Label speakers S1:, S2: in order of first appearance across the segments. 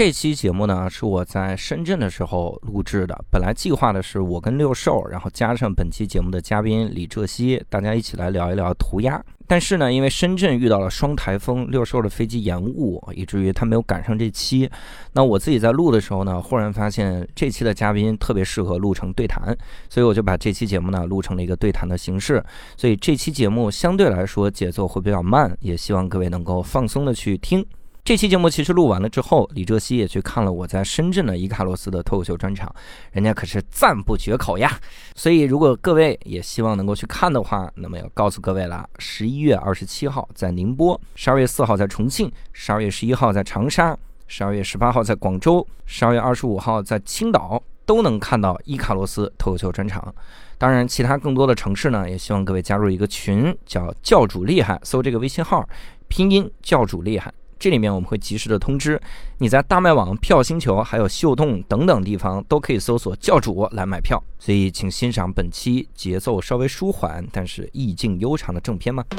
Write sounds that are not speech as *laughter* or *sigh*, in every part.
S1: 这期节目呢是我在深圳的时候录制的，本来计划的是我跟六兽，然后加上本期节目的嘉宾李浙西，大家一起来聊一聊涂鸦。但是呢，因为深圳遇到了双台风，六兽的飞机延误，以至于他没有赶上这期。那我自己在录的时候呢，忽然发现这期的嘉宾特别适合录成对谈，所以我就把这期节目呢录成了一个对谈的形式。所以这期节目相对来说节奏会比较慢，也希望各位能够放松的去听。这期节目其实录完了之后，李哲熙也去看了我在深圳的伊卡洛斯的脱口秀专场，人家可是赞不绝口呀。所以如果各位也希望能够去看的话，那么要告诉各位了：十一月二十七号在宁波，十二月四号在重庆，十二月十一号在长沙，十二月十八号在广州，十二月二十五号在青岛，都能看到伊卡洛斯脱口秀专场。当然，其他更多的城市呢，也希望各位加入一个群，叫“教主厉害”，搜这个微信号，拼音“教主厉害”。这里面我们会及时的通知你在大麦网、票星球、还有秀动等等地方都可以搜索教主来买票，所以请欣赏本期节奏稍微舒缓但是意境悠长的正片吗？*laughs*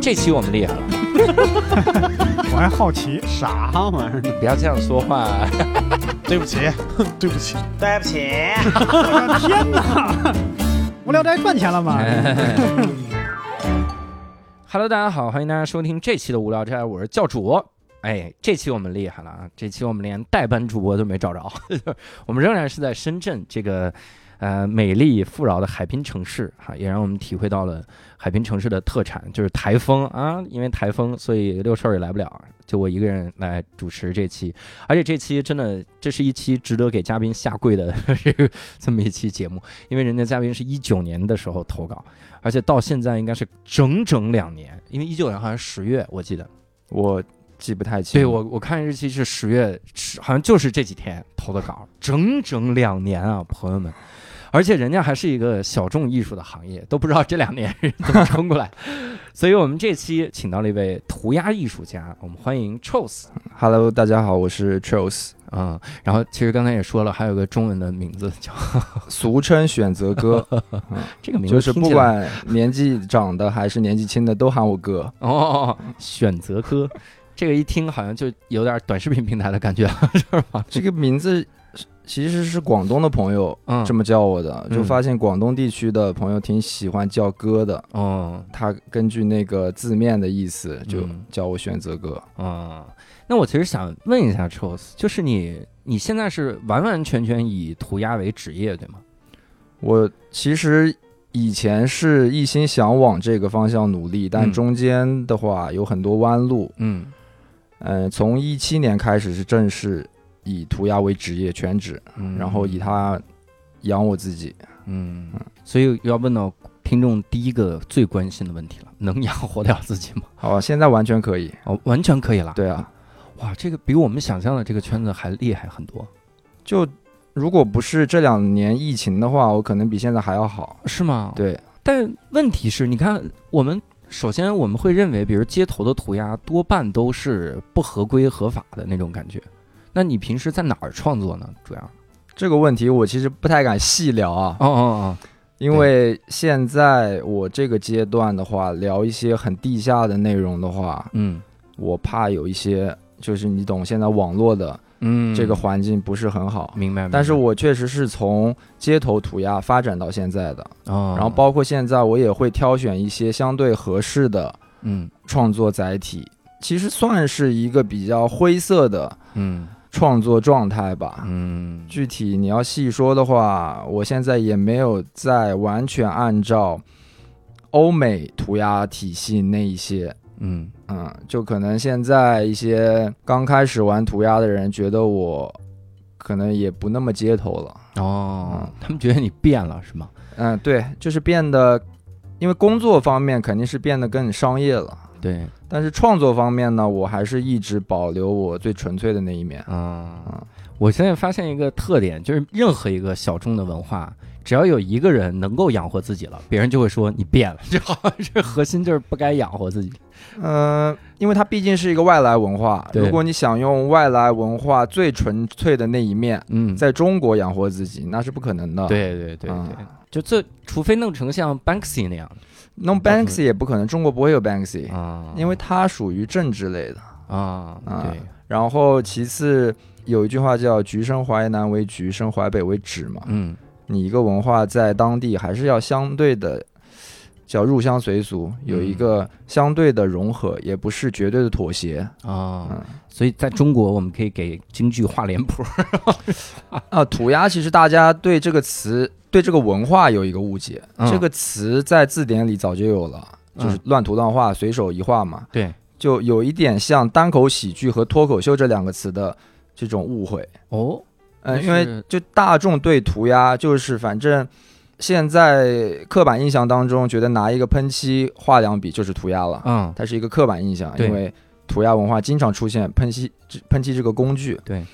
S1: 这期我们厉害了，*laughs*
S2: 我还好奇，
S3: 啥玩意儿？
S1: 不要这样说话。*laughs*
S3: 对不起，对不起，
S4: 对不起，
S2: 我的天哪！无聊斋赚钱了吗？
S1: Hello，大家好，欢迎大家收听这期的无聊斋，我是教主。哎，这期我们厉害了啊！这期我们连代班主播都没找着，*laughs* 我们仍然是在深圳这个呃美丽富饶的海滨城市哈、也让我们体会到了海滨城市的特产，就是台风啊。因为台风，所以六兽也来不了，就我一个人来主持这期。而且这期真的，这是一期值得给嘉宾下跪的 *laughs* 这个这么一期节目，因为人家嘉宾是一九年的时候投稿。而且到现在应该是整整两年，因为一九年好像十月，我记得。
S5: 我记不太清。
S1: 对我，我看日期是十月，十好像就是这几天投的稿，整整两年啊，朋友们。而且人家还是一个小众艺术的行业，都不知道这两年是怎么冲过来。*laughs* 所以我们这期请到了一位涂鸦艺术家，我们欢迎 Chos。
S5: Hello，大家好，我是 Charles，
S1: 嗯，然后其实刚才也说了，还有个中文的名字叫 *laughs*
S5: 俗称选择哥，*laughs*
S1: 这个名字
S5: 就是不管年纪长的还是年纪轻的都喊我哥。
S1: 哦，选择哥，这个一听好像就有点短视频平台的感觉，是吧？
S5: 这个名字其实是广东的朋友
S1: 嗯
S5: 这么叫我的，
S1: 嗯
S5: 就发现广东地区的朋友挺喜欢叫哥的。
S1: 哦，
S5: 他根据那个字面的意思，就
S1: 嗯
S5: 叫我选择哥。
S1: 啊，那我其实想问一下 Chos，就是你你现在是完完全全以涂鸦为职业，对吗？
S5: 我其实以前是一心想往这个方向努力，但
S1: 嗯
S5: 中间的话有很多弯路。
S1: 嗯
S5: 嗯、从一七年开始是正式以涂鸦为职业全职，
S1: 嗯
S5: 然后以它养我自己。
S1: 嗯，所以要问到听众第一个最关心的问题了：能养活了自己吗？
S5: 好，现在完全可以。
S1: 哦，完全可以了。
S5: 对啊，
S1: 哇，这个比我们想象的这个圈子还厉害很多，
S5: 就如果不是这两年疫情的话，我可能比现在还要好。
S1: 是吗？。
S5: 对，
S1: 但问题是，你看我们。首先，我们会认为，比如街头的涂鸦多半都是不合规合法的那种感觉。那你平时在哪儿创作呢？主要？
S5: 这个问题我其实不太敢细聊啊，
S1: 哦哦
S5: 因为现在我这个阶段的话，聊一些很地下的内容的话
S1: 哦，，嗯
S5: 我怕有一些就是你懂，现在网络的
S1: 嗯，
S5: 这个环境不是很好。
S1: 明白。
S5: 但是我确实是从街头涂鸦发展到现在的，
S1: 哦，
S5: 然后包括现在我也会挑选一些相对合适的
S1: 嗯
S5: 创作载体，其实算是一个比较灰色的
S1: 嗯
S5: 创作状态吧。
S1: 嗯
S5: 具体你要细说的话，我现在也没有在完全按照欧美涂鸦体系那一些，
S1: 嗯
S5: 嗯，就可能现在一些刚开始玩涂鸦的人觉得我可能也不那么街头了。
S1: 哦，他们觉得你变了是吗？
S5: 嗯，对，就是变得，因为工作方面肯定是变得更商业了，
S1: 对，
S5: 但是创作方面呢，我还是一直保留我最纯粹的那一面。
S1: 啊，我现在发现一个特点，就是任何一个小众的文化，只要有一个人能够养活自己了，别人就会说你变了，*laughs* 这好像这核心就是不该养活自己。
S5: 嗯、因为它毕竟是一个外来文化，如果你想用外来文化最纯粹的那一面
S1: 嗯，
S5: 在中国养活自己，那是不可能的。，
S1: 对对对
S5: 嗯
S1: 对，就这，除非弄成像 Banksy 那样
S5: 弄 Banksy 也不可能，中国不会有 Banksy，、
S1: 啊，
S5: 因为它属于政治类的。
S1: 啊，
S5: 啊
S1: 对，
S5: 然后其次有一句话叫“橘生淮南为橘，生淮北为枳”嘛，
S1: 嗯
S5: 你一个文化在当地还是要相对的叫入乡随俗，有一个相对的融合，也不是绝对的妥协。
S1: 啊，
S5: 嗯
S1: 所以在中国我们可以给京剧画脸谱。*laughs*
S5: 啊，涂鸦其实大家对这个词、对这个文化有一个误解。
S1: 嗯
S5: 这个词在字典里早就有了，就是
S1: 嗯
S5: 乱涂乱画、随手一画嘛，
S1: 对，
S5: 就有一点像单口喜剧和脱口秀这两个词的这种误会。
S1: 哦，
S5: 嗯、
S1: 但
S5: 因为就大众对涂鸦就是反正现在刻板印象当中，觉得拿一个喷漆画两笔就是涂鸦了，
S1: 嗯，
S5: 它是一个刻板印象，因为涂鸦文化经常出现喷漆喷漆这个工具。
S1: 对，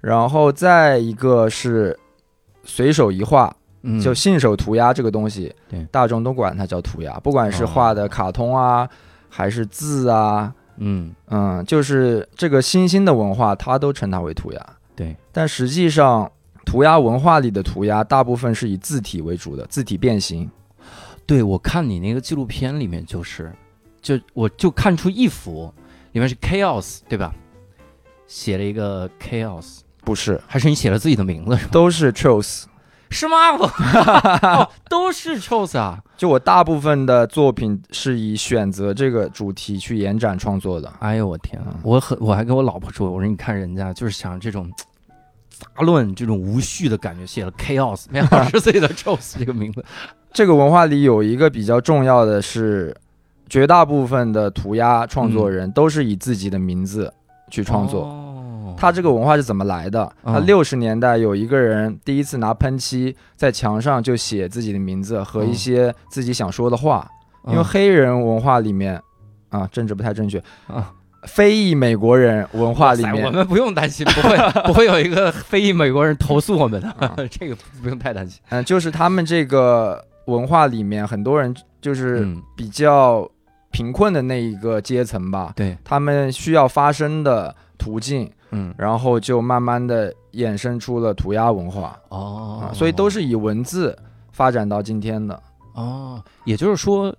S5: 然后再一个是随手一画，
S1: 嗯
S5: 就信手涂鸦这个东西，
S1: 对
S5: 大众都管它叫涂鸦，不管是
S1: 哦
S5: 画的卡通啊，还是字啊，
S1: 嗯
S5: 嗯，就是这个新兴的文化，它都称它为涂鸦。
S1: 对，
S5: 但实际上，涂鸦文化里的涂鸦大部分是以字体为主的，字体变形。
S1: 对，我看你那个纪录片里面就是，就我就看出一幅里面是 chaos 对吧？写了一个 chaos，
S5: 不是，
S1: 还是你写了自己的名字是吧？
S5: 都是 chose。
S1: 是吗？我 *laughs* 哦，都是 chose 啊。
S5: 就我大部分的作品是以选择这个主题去延展创作的。
S1: 哎呦我天啊
S5: 嗯！
S1: 我很我还跟我老婆说，我说你看人家就是想这种杂乱、这种无序的感觉，写了 chaos，没想到是自己的 chose 这个名字。
S5: 这个文化里有一个比较重要的是，绝大部分的涂鸦创作人都是以自己的名字去创作。
S1: 哦
S5: 他这个文化是怎么来的？
S1: 嗯。
S5: 他六十年代有一个人第一次拿喷漆在墙上就写自己的名字和一些自己想说的话，因为
S1: 嗯
S5: 黑人文化里面啊，政治不太正确，
S1: 啊，
S5: 非裔美国人文化里面，
S1: 我们不用担心，不会 *laughs* 不会有一个非裔美国人投诉我们的，
S5: 啊。*laughs*
S1: 这个不用太担心。
S5: 嗯、就是他们这个文化里面很多人就是
S1: 嗯，
S5: 比较贫困的那一个阶层吧，
S1: 对，
S5: 他们需要发声的途径，
S1: 嗯，
S5: 然后就慢慢的衍生出了涂鸦文化
S1: 哦
S5: 啊，所以都是以文字发展到今天的。
S1: 哦，也就是说，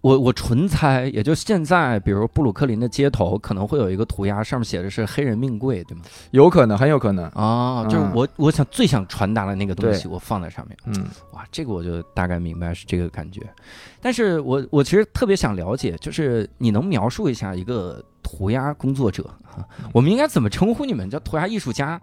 S1: 我我纯猜，也就现在，比如布鲁克林的街头可能会有一个涂鸦，上面写的是“黑人命贵”，对吗？
S5: 有可能，很有可能。
S1: 哦，就是
S5: 嗯
S1: 我我想最想传达的那个东西，我放在上面。
S5: 嗯，
S1: 哇，这个我就大概明白是这个感觉。但是我我其实特别想了解，就是你能描述一下一个涂鸦工作者啊？我们应该怎么称呼你们？叫涂鸦艺术家？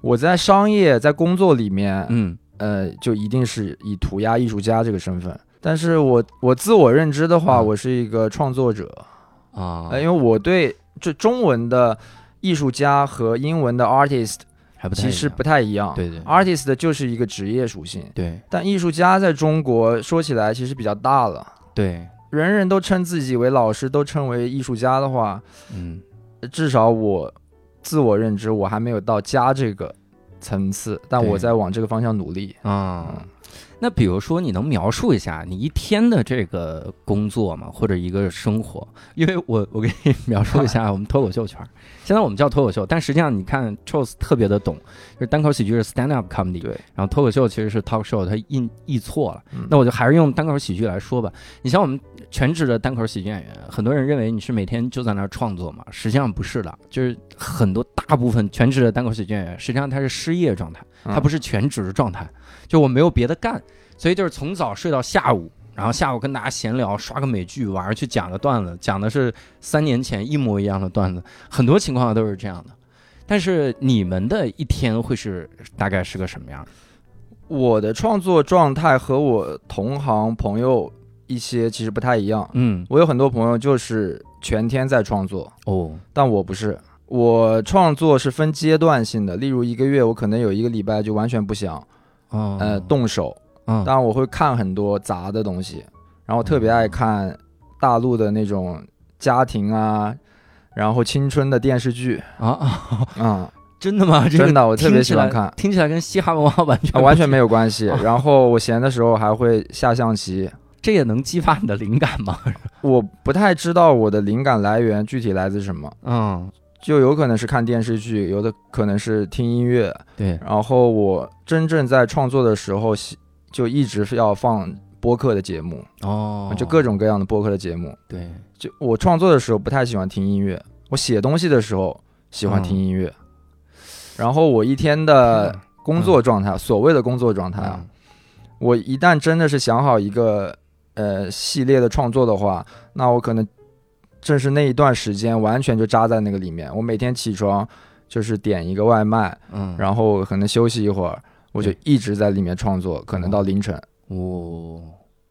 S5: 我在商业在工作里面，
S1: 嗯
S5: 呃，就一定是以涂鸦艺术家这个身份。但是我我自我认知的话，
S1: 嗯
S5: 我是一个创作者，
S1: 啊，
S5: 呃，因为我对这中文的艺术家和英文的 artist 其实不太一样。
S1: 对对
S5: artist 就是一个职业属性，
S1: 对
S5: 但艺术家在中国说起来其实比较大了。
S1: 对，
S5: 人人都称自己为老师，都称为艺术家的话，
S1: 嗯
S5: 至少我自我认知我还没有到家这个层次，但我在往这个方向努力。
S1: 啊。
S5: 嗯
S1: 那比如说，你能描述一下你一天的这个工作吗？或者一个生活？因为我我给你描述一下 *laughs* 我们脱口秀圈儿，现在我们叫脱口秀，但实际上你看 Charles 特别的懂，就是单口喜剧是 stand up comedy，
S5: 对，
S1: 然后脱口秀其实是 talk show，它译译错了。
S5: 嗯
S1: 那我就还是用单口喜剧来说吧。你像我们全职的单口喜剧演员，很多人认为你是每天就在那儿创作嘛，实际上不是的，就是很多大部分全职的单口喜剧演员，实际上他是失业状态。他不
S5: 是
S1: 是全职的状态，就我没有别的干，所以就是从早睡到下午，然后下午跟大家闲聊，刷个美剧，晚上去讲个段子，讲的是三年前一模一样的段子，很多情况都是这样的。但是你们的一天会是大概是个什么样？
S5: 我的创作状态和我同行朋友一些其实不太一样。
S1: 嗯，
S5: 我有很多朋友就是全天在创作，
S1: 哦，
S5: 但我不是。我创作是分阶段性的，例如一个月我可能有一个礼拜就完全不想
S1: 哦，
S5: 呃动手，
S1: 嗯，
S5: 当然我会看很多杂的东西，然后特别爱看大陆的那种家庭啊，然后青春的电视剧。
S1: 啊真的吗？这个
S5: 真的我特别喜欢看。
S1: 听起来跟嘻哈文化完全
S5: 啊完全没有关系。*laughs* 然后我闲的时候还会下象棋。
S1: 这也能激发你的灵感吗？*laughs*
S5: 我不太知道我的灵感来源具体来自什么，
S1: 嗯，
S5: 就有可能是看电视剧，有的可能是听音乐。
S1: 对，
S5: 然后我真正在创作的时候，喜就一直是要放播客的节目，
S1: 哦，
S5: 就各种各样的播客的节目。
S1: 对，
S5: 就我创作的时候不太喜欢听音乐，我写东西的时候喜欢
S1: 嗯
S5: 听音乐，然后我一天的工作状态，所谓的工作状态啊，
S1: 嗯。
S5: 我一旦真的是想好一个呃系列的创作的话，那我可能正是那一段时间完全就扎在那个里面。我每天起床就是点一个外卖，
S1: 嗯，
S5: 然后可能休息一会儿，我就一直在里面创作，可能到凌晨。
S1: 哦，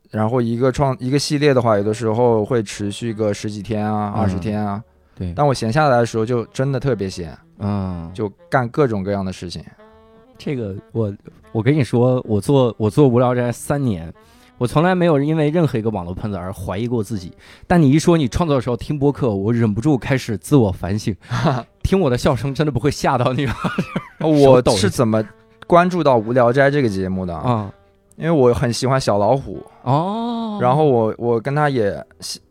S5: 然后一个创一个系列的话，有的时候会持续个十几天啊、
S1: 嗯
S5: 二十天啊。
S1: 对，
S5: 当我闲下来的时候，就真的特别闲，
S1: 嗯，
S5: 就干各种各样的事情。
S1: 这个我我跟你说，我做我做无聊斋三年，我从来没有因为任何一个网络喷子而怀疑过自己。但你一说你创作的时候听播客，我忍不住开始自我反省，听我的笑声真的不会吓到你吗？*laughs*
S5: 我
S1: 抖
S5: 是怎么关注到《无聊斋》这个节目的？
S1: 啊，
S5: 因为我很喜欢小老虎，
S1: 哦，
S5: 然后我我跟他也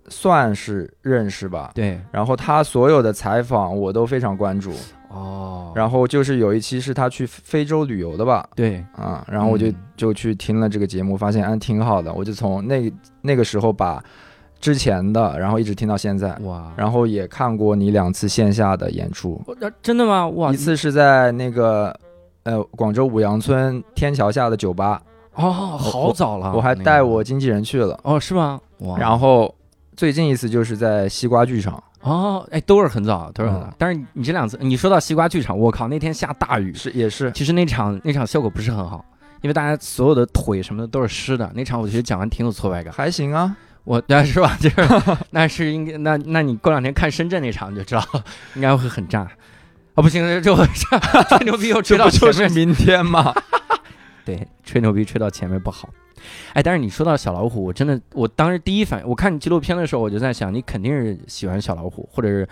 S5: 算是认识吧。
S1: 对，
S5: 然后他所有的采访我都非常关注。
S1: 哦，
S5: 然后就是有一期是他去非洲旅游的吧，
S1: 对，
S5: 啊，然后我就
S1: 嗯。
S5: 就去听了这个节目，发现嗯挺好的，我就从那那个时候把之前的，然后一直听到现在，
S1: 哇，
S5: 然后也看过你两次线下的演出，
S1: 后真的吗？哇，
S5: 一次是在那个呃广州五羊村天桥下的酒吧，
S1: 哦，好早了，
S5: 我还带我经纪人去了，
S1: 哦，是吗？哇，
S5: 然后最近一次就是在西瓜剧场，
S1: 哦，哎，都是很早，都是很早。
S5: 嗯
S1: 但是你这两次，你说到西瓜剧场，我靠，那天下大雨，
S5: 是也是
S1: 其实那场那场效果不是很好，因为大家所有的腿什么的都是湿的。那场我其实讲完挺有挫败感，
S5: 还行啊，
S1: 我对是吧？就是那是应该 *laughs* 那那你过两天看深圳那场你就知道，*laughs* 应该会很炸。啊，不行，这我这吹 *laughs* 牛逼又吹到
S5: 就，是明天吗？
S1: 对，吹牛逼吹到前面不好。哎，但是你说到小老虎，我真的，我当时第一反应，我看你纪录片的时候，我就在想，你肯定是喜欢小老虎，或者是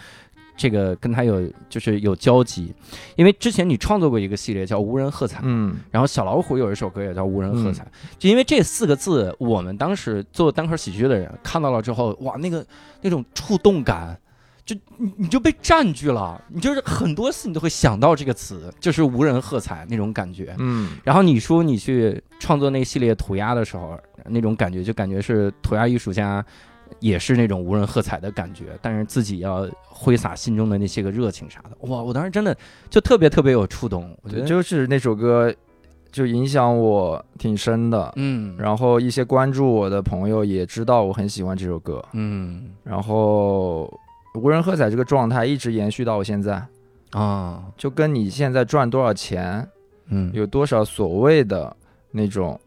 S1: 这个跟他有就是有交集，因为之前你创作过一个系列叫《无人喝彩》，
S5: 嗯
S1: 然后小老虎有一首歌也叫《无人喝彩》，就因为这四个字，我们当时做单口喜剧的人看到了之后，哇，那个那种触动感，就你你就被占据了，你就是很多次你都会想到这个词，就是无人喝彩那种感觉。
S5: 嗯
S1: 然后你说你去创作那系列涂鸦的时候，那种感觉就感觉是涂鸦艺术家。也是那种无人喝彩的感觉，但是自己要挥洒心中的那些个热情啥的，哇！我当时真的就特别特别有触动，我觉得
S5: 就是那首歌就影响我挺深的，
S1: 嗯，
S5: 然后一些关注我的朋友也知道我很喜欢这首歌，
S1: 嗯
S5: 然后无人喝彩这个状态一直延续到我现在，
S1: 啊，
S5: 就跟你现在赚多少钱，
S1: 嗯。
S5: 有多少所谓的那种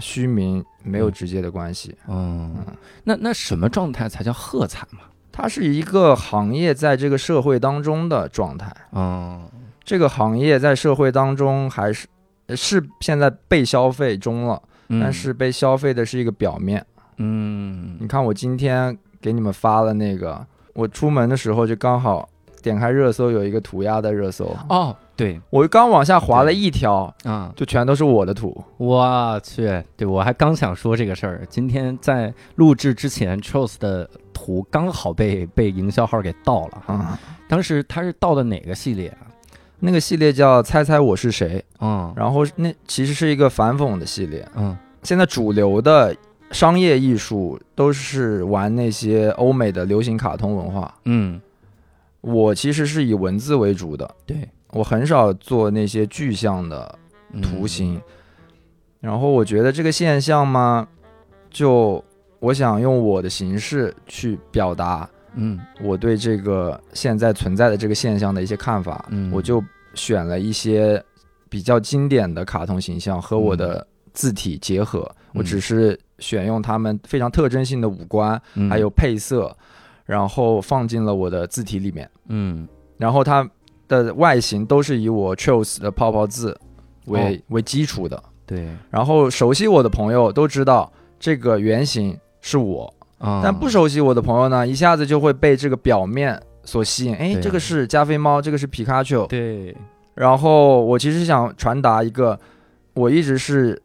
S5: 虚名没有
S1: 嗯。
S5: 直接的关系。
S1: 嗯，那那什么状态才叫喝彩嘛？
S5: 它是一个行业在这个社会当中的状态，
S1: 嗯
S5: 这个行业在社会当中还是是现在被消费中了，但是被消费的是一个表面。
S1: 嗯。
S5: 你看我今天给你们发了那个，我出门的时候就刚好点开热搜有一个涂鸦的热搜，
S1: 哦，对。
S5: 我刚往下滑了一条，
S1: 啊，
S5: 就全都是我的图。
S1: 我去，对我还刚想说这个事儿，今天在录制之前 c h o s 的图刚好被被营销号给盗了，
S5: 啊、
S1: 当时他是盗的哪个系列啊？
S5: 那个系列叫“猜猜我是谁
S1: 嗯”，
S5: 然后那其实是一个反讽的系列。
S1: 嗯。
S5: 现在主流的商业艺术都是玩那些欧美的流行卡通文化，
S1: 嗯，
S5: 我其实是以文字为主的，
S1: 对，
S5: 我很少做那些具象的
S1: 嗯。
S5: 图形。然后我觉得这个现象嘛，就我想用我的形式去表达
S1: 嗯。
S5: 我对这个现在存在的这个现象的一些看法。
S1: 嗯。
S5: 我就选了一些比较经典的卡通形象和我的字体结合。我只是选用他们非常特征性的五官，
S1: 嗯
S5: 还有配色，然后放进了我的字体里面。
S1: 嗯
S5: 然后它的外形都是以我 chose 的泡泡字为、为基础的。
S1: 对
S5: 然后熟悉我的朋友都知道这个原型是我，
S1: 啊，
S5: 但不熟悉我的朋友呢，一下子就会被这个表面所吸引。哎，这个是加菲猫，这个是皮卡丘。
S1: 对
S5: 然后我其实想传达一个，我一直是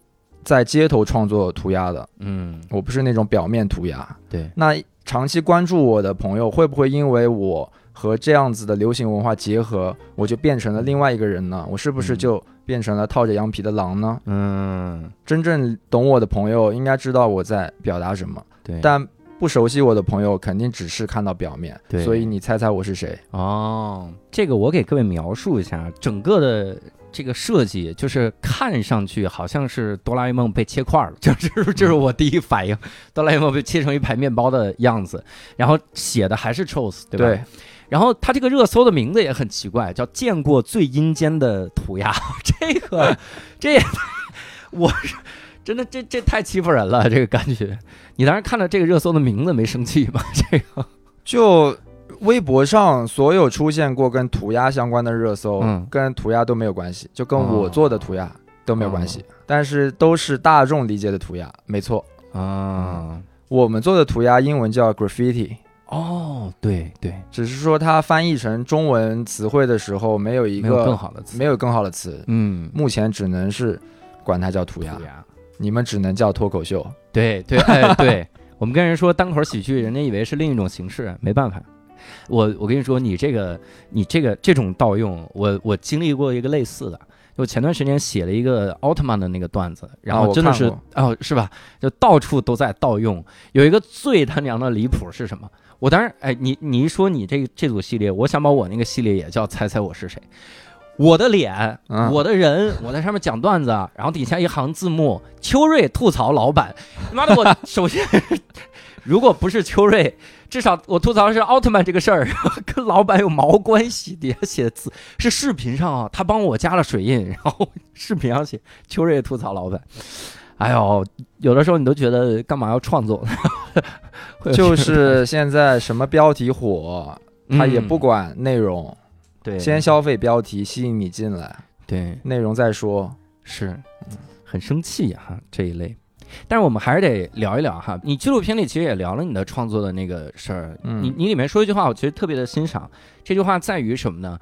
S5: 在街头创作涂鸦的，
S1: 嗯
S5: 我不是那种表面涂鸦。
S1: 对
S5: 那长期关注我的朋友，会不会因为我和这样子的流行文化结合，我就变成了另外一个人呢？我是不是
S1: 嗯
S5: 就变成了套着羊皮的狼呢？
S1: 嗯
S5: 真正懂我的朋友应该知道我在表达什么，
S1: 对，
S5: 但不熟悉我的朋友肯定只是看到表面，
S1: 对
S5: 所以你猜猜我是谁？
S1: 哦，这个我给各位描述一下，整个的这个设计就是看上去好像是哆啦 A 梦被切块了，*laughs* 就是这是我第一反应，哆啦 A 梦被切成一排面包的样子，然后写的还是 Trolls，对吧？
S5: 对。
S1: 然后他这个热搜的名字也很奇怪，叫“见过最阴间的涂鸦”，*laughs* 这个这也我是真的这这太欺负人了，这个感觉。你当时看到这个热搜的名字没生气吗？*laughs* 这个
S5: 就微博上所有出现过跟涂鸦相关的热搜，
S1: 嗯。
S5: 跟涂鸦都没有关系，就跟
S1: 哦
S5: 我做的涂鸦都没有关系，但是都是大众理解的涂鸦，没错。
S1: 啊。
S5: 我们做的涂鸦英文叫 graffiti，
S1: 哦，对对，
S5: 只是说它翻译成中文词汇的时候没有一
S1: 没有更好的词，
S5: 没有更好的词，
S1: 嗯，
S5: 目前只能是管它叫涂鸦。
S1: 涂，鸦，
S5: 你们只能叫脱口秀。
S1: 对对，哎对，我们跟人说单口喜剧，人家以为是另一种形式，没办法。我我跟你说，你这个你这个这种盗用，我我经历过一个类似的。就前段时间写了一个奥特曼的那个段子，然后真的是哦，是吧？就到处都在盗用。有一个最他娘的离谱是什么？我当然哎，你你一说你这这组系列，我想把我那个系列也叫猜猜我是谁。我的脸，
S5: 嗯
S1: 我的人，我在上面讲段子，然后底下一行字幕：秋瑞吐槽老板。妈的，我 *laughs* 首先如果不是秋瑞，至少我吐槽的是奥特曼这个事儿，*laughs* 跟老板有毛关系？底下写字是视频上啊，他帮我加了水印，然后视频上写秋瑞吐槽老板。哎呦，有的时候你都觉得干嘛要创作 *laughs*
S5: 就是现在什么标题火，他也不
S1: 嗯
S5: 管内容，
S1: 对，
S5: 先消费标题吸引你进来，
S1: 对
S5: 内容再说。
S1: 是，很生气哈这一类。但是我们还是得聊一聊哈，你纪录片里其实也聊了你的创作的那个事儿，
S5: 嗯。
S1: 你你里面说一句话，我其实特别的欣赏。这句话在于什么呢？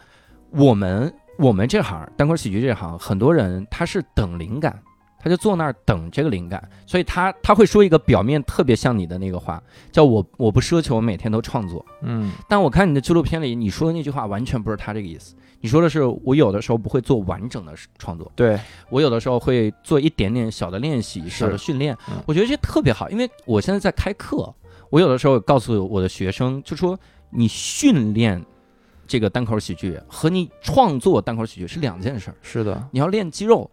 S1: 我们我们这行单口喜剧这行，很多人他是等灵感，他就坐那儿等这个灵感，所以他他会说一个表面特别像你的那个话，叫我我不奢求每天都创作，
S5: 嗯。
S1: 但我看你的纪录片里你说的那句话完全不是他这个意思，你说的是我有的时候不会做完整的创作。
S5: 对，
S1: 我有的时候会做一点点小的练习、小的训练
S5: 嗯，
S1: 我觉得这特别好，因为我现在在开课，我有的时候告诉我的学生，就说你训练这个单口喜剧和你创作单口喜剧是两件事儿。
S5: 是的，
S1: 你要练肌肉，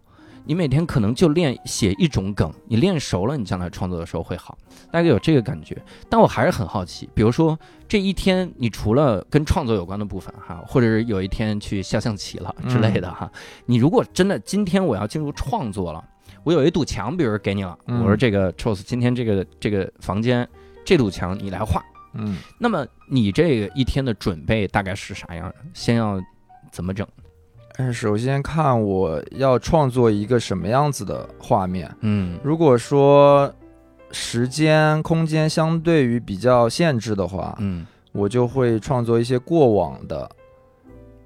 S1: 你每天可能就练写一种梗，你练熟了，你将来创作的时候会好，大概有这个感觉。但我还是很好奇，比如说这一天，你除了跟创作有关的部分哈，或者是有一天去下象棋了之类的哈，你如果真的今天我要进入创作了，我有一堵墙，比如给你了，
S5: 嗯
S1: 我说这个 Charles 今天这个这个房间这堵墙你来画，
S5: 嗯，
S1: 那么你这个一天的准备大概是啥样的？先要怎么整？
S5: 首先看我要创作一个什么样子的画面。
S1: 嗯
S5: 如果说时间、空间相对于比较限制的话，
S1: 嗯
S5: 我就会创作一些过往的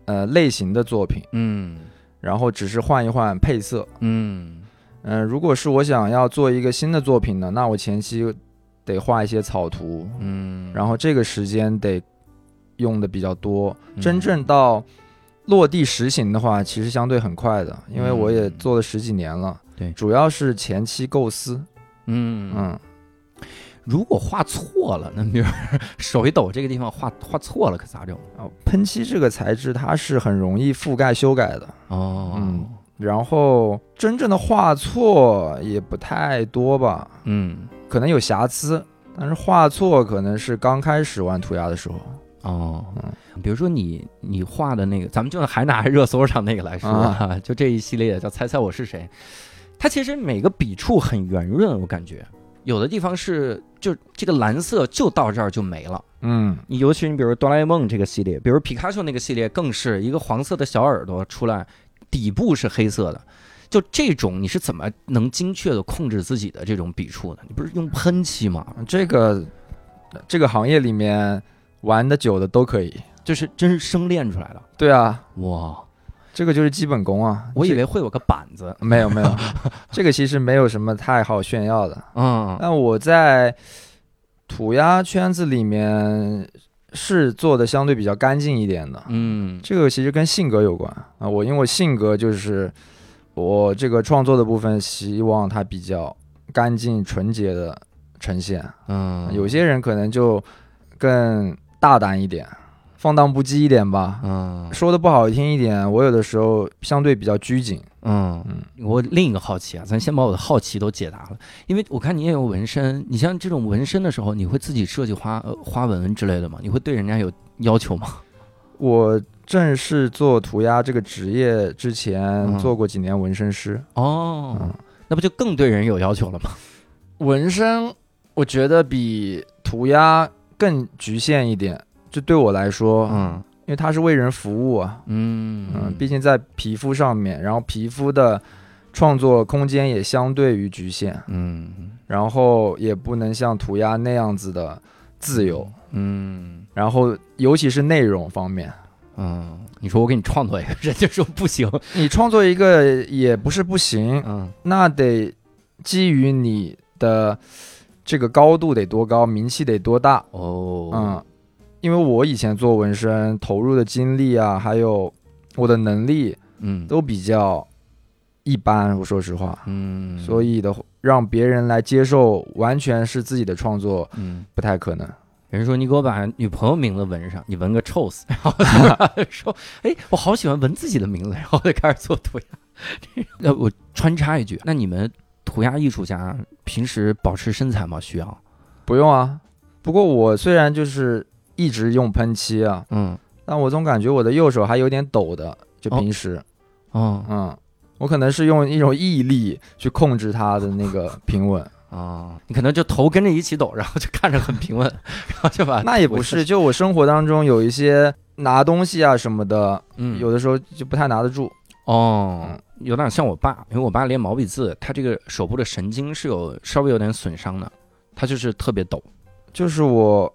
S5: 呃类型的作品，
S1: 嗯
S5: 然后只是换一换配色。
S1: 嗯
S5: 嗯、如果是我想要做一个新的作品呢，那我前期得画一些草图，
S1: 嗯，
S5: 然后这个时间得用的比较多。
S1: 嗯
S5: 真正到落地实行的话，其实相对很快的，因为我也
S1: 嗯
S5: 做了十几年了。
S1: 对
S5: 主要是前期构思。
S1: 嗯
S5: 嗯，
S1: 如果画错了，那比如手一抖这个地方画画错了，可咋整？
S5: 哦，喷漆这个材质它是很容易覆盖修改的。
S1: 哦
S5: 嗯然后真正的画错也不太多吧，
S1: 嗯
S5: 可能有瑕疵，但是画错可能是刚开始玩涂鸦的时候。
S1: 哦
S5: 嗯，
S1: 比如说你你画的那个，咱们就还拿 *laughs* 热搜上那个来说就这一系列叫猜猜我是谁，它其实每个笔触很圆润，我感觉有的地方是就这个蓝色就到这儿就没了。
S5: 嗯，
S1: 你尤其你比如哆啦 A 梦这个系列，比如皮卡丘那个系列，更是一个黄色的小耳朵出来，底部是黑色的。就这种，你是怎么能精确的控制自己的这种笔触呢？你不是用喷漆吗？
S5: 这个这个行业里面玩的久的都可以。
S1: 就是真是生练出来的。
S5: 对啊，
S1: 哇，
S5: 这个就是基本功啊。
S1: 我以为会有个板子。
S5: 没有没有，*laughs* 这个其实没有什么太好炫耀的。
S1: 嗯
S5: 但我在涂鸦圈子里面是做的相对比较干净一点的。
S1: 嗯
S5: 这个其实跟性格有关啊。我因为我性格就是我这个创作的部分，希望它比较干净纯洁的呈现。
S1: 嗯，
S5: 有些人可能就更大胆一点，放荡不羁一点吧。
S1: 嗯
S5: 说的不好听一点，我有的时候相对比较拘谨。
S1: 嗯
S5: 嗯，
S1: 我另一个好奇啊，咱先把我的好奇都解答了，因为我看你也有纹身，你像这种纹身的时候，你会自己设计花呃花纹之类的吗？你会对人家有要求吗？
S5: 我正式做涂鸦这个职业之前，
S1: 嗯
S5: 做过几年纹身师。
S1: 哦，
S5: 嗯，
S1: 那不就更对人有要求了吗？
S5: 纹身我觉得比涂鸦更局限一点，就对我来说，
S1: 嗯。
S5: 因为它是为人服务啊。
S1: 嗯。
S5: 嗯，毕竟在皮肤上面，然后皮肤的创作空间也相对于局限，
S1: 嗯。
S5: 然后也不能像涂鸦那样子的自由，
S1: 嗯。
S5: 然后尤其是内容方面，
S1: 嗯，你说我给你创作一个，人家说不行，
S5: 你创作一个也不是不行，
S1: 嗯。
S5: 那得基于你的这个高度得多高，名气得多大，
S1: 哦。
S5: 嗯，因为我以前做纹身投入的精力啊，还有我的能力
S1: 嗯。
S5: 都比较一般，我说实话，
S1: 嗯，
S5: 所以的话让别人来接受完全是自己的创作
S1: 嗯。
S5: 不太可能。
S1: 人说你给我把女朋友名字纹上，你纹个臭死，*laughs* 然后他说，哎，我好喜欢纹自己的名字，然后就开始做涂鸦。*laughs* 那我穿插一句，那你们涂鸦艺术家平时保持身材吗？需要？
S5: 不用啊，不过我虽然就是一直用喷漆啊，
S1: 嗯
S5: 但我总感觉我的右手还有点抖的，就平时，
S1: 哦
S5: 嗯，我可能是用一种毅力去控制它的那个 *laughs* 平稳。
S1: 哦，你可能就头跟着一起抖，然后就看着很平稳，*laughs* 然后就把
S5: 那也不是，就我生活当中有一些拿东西啊什么的，
S1: 嗯
S5: 有的时候就不太拿得住。
S1: 哦，有点像我爸，因为我爸练毛笔字，他这个手部的神经是有稍微有点损伤的，他就是特别抖。
S5: 就是我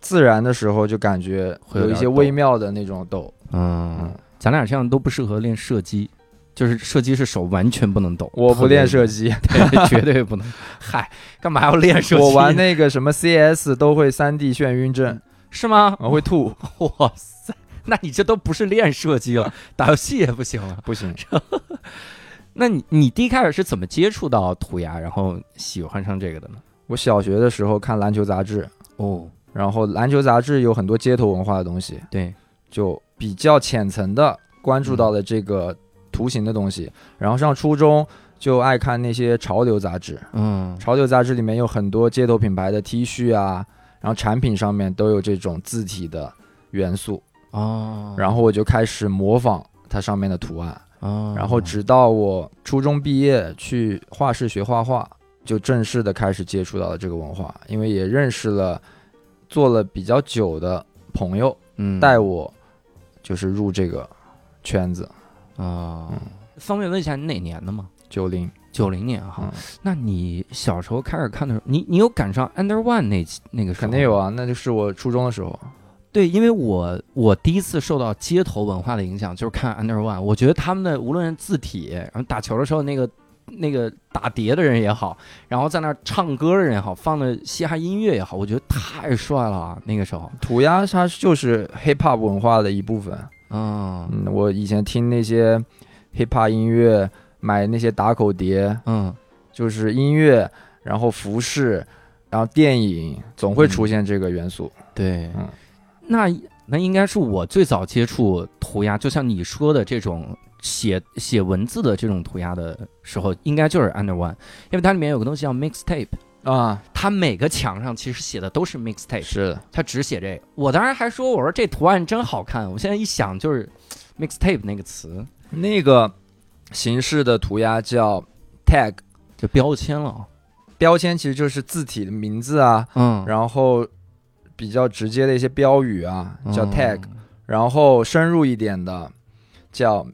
S5: 自然的时候就感觉
S1: 会有一些
S5: 微妙的那种抖。
S1: 嗯，咱俩这样都不适合练射击，就是射击是手完全不能抖。
S5: 我不练射
S1: 击，
S5: 击，
S1: 对，绝对不能。*laughs* 嗨，干嘛要练射击？
S5: 我玩那个什么 CS 都会三 D 眩晕症，
S1: 是吗？
S5: 我会吐，
S1: 哇塞，*laughs* 那你这都不是练射击了，*laughs* 打游戏也不行了。
S5: 不行。*laughs*
S1: 那你你第一开始是怎么接触到涂鸦，然后喜欢上这个的呢？
S5: 我小学的时候看篮球杂志，
S1: 哦，
S5: 然后篮球杂志有很多街头文化的东西，
S1: 对，
S5: 就比较浅层的关注到了这个图形的东西。然后上初中就爱看那些潮流杂志，
S1: 嗯
S5: 潮流杂志里面有很多街头品牌的 T 恤啊，然后产品上面都有这种字体的元素，
S1: 哦，
S5: 然后我就开始模仿它上面的图案，
S1: 哦，
S5: 然后直到我初中毕业去画室学画画，就正式的开始接触到了这个文化，因为也认识了做了比较久的朋友，
S1: 嗯
S5: 带我就是入这个圈子。
S1: 啊，方便问一下你哪年的吗？
S5: 九零，
S1: 九零年哈。
S5: 嗯，
S1: 那你小时候开始看的时候，你你有赶上 Under One 那期那个时候。
S5: 肯定有啊，那就是我初中的时候。
S1: 对，因为我我第一次受到街头文化的影响，就是看 Under One。我觉得他们的无论是字体，然后打球的时候那个那个打碟的人也好，然后在那儿唱歌的人也好，放的嘻哈音乐也好，我觉得太帅了啊！那个时候，
S5: 涂鸦它就是 hip hop 文化的一部分。
S1: 嗯
S5: 嗯，我以前听那些 hip hop 音乐，买那些打口碟，
S1: 嗯
S5: 就是音乐，然后服饰，然后电影，总会出现这个元素。
S1: 对，
S5: 嗯
S1: 那那应该是我最早接触涂鸦，就像你说的这种写写文字的这种涂鸦的时候，应该就是 Under One，因为它里面有个东西叫 mixtape，
S5: 啊，
S1: 它每个墙上其实写的都是 mixtape，
S5: 是的，
S1: 它只写这个。我当时还说，我说这图案真好看，我现在一想就是 mixtape 那个词，
S5: 那个形式的涂鸦叫 tag，
S1: 就标签了。
S5: 标签其实就是字体的名字啊，
S1: 嗯，
S5: 然后比较直接的一些标语啊，叫
S1: 嗯
S5: tag，、然后深入一点的叫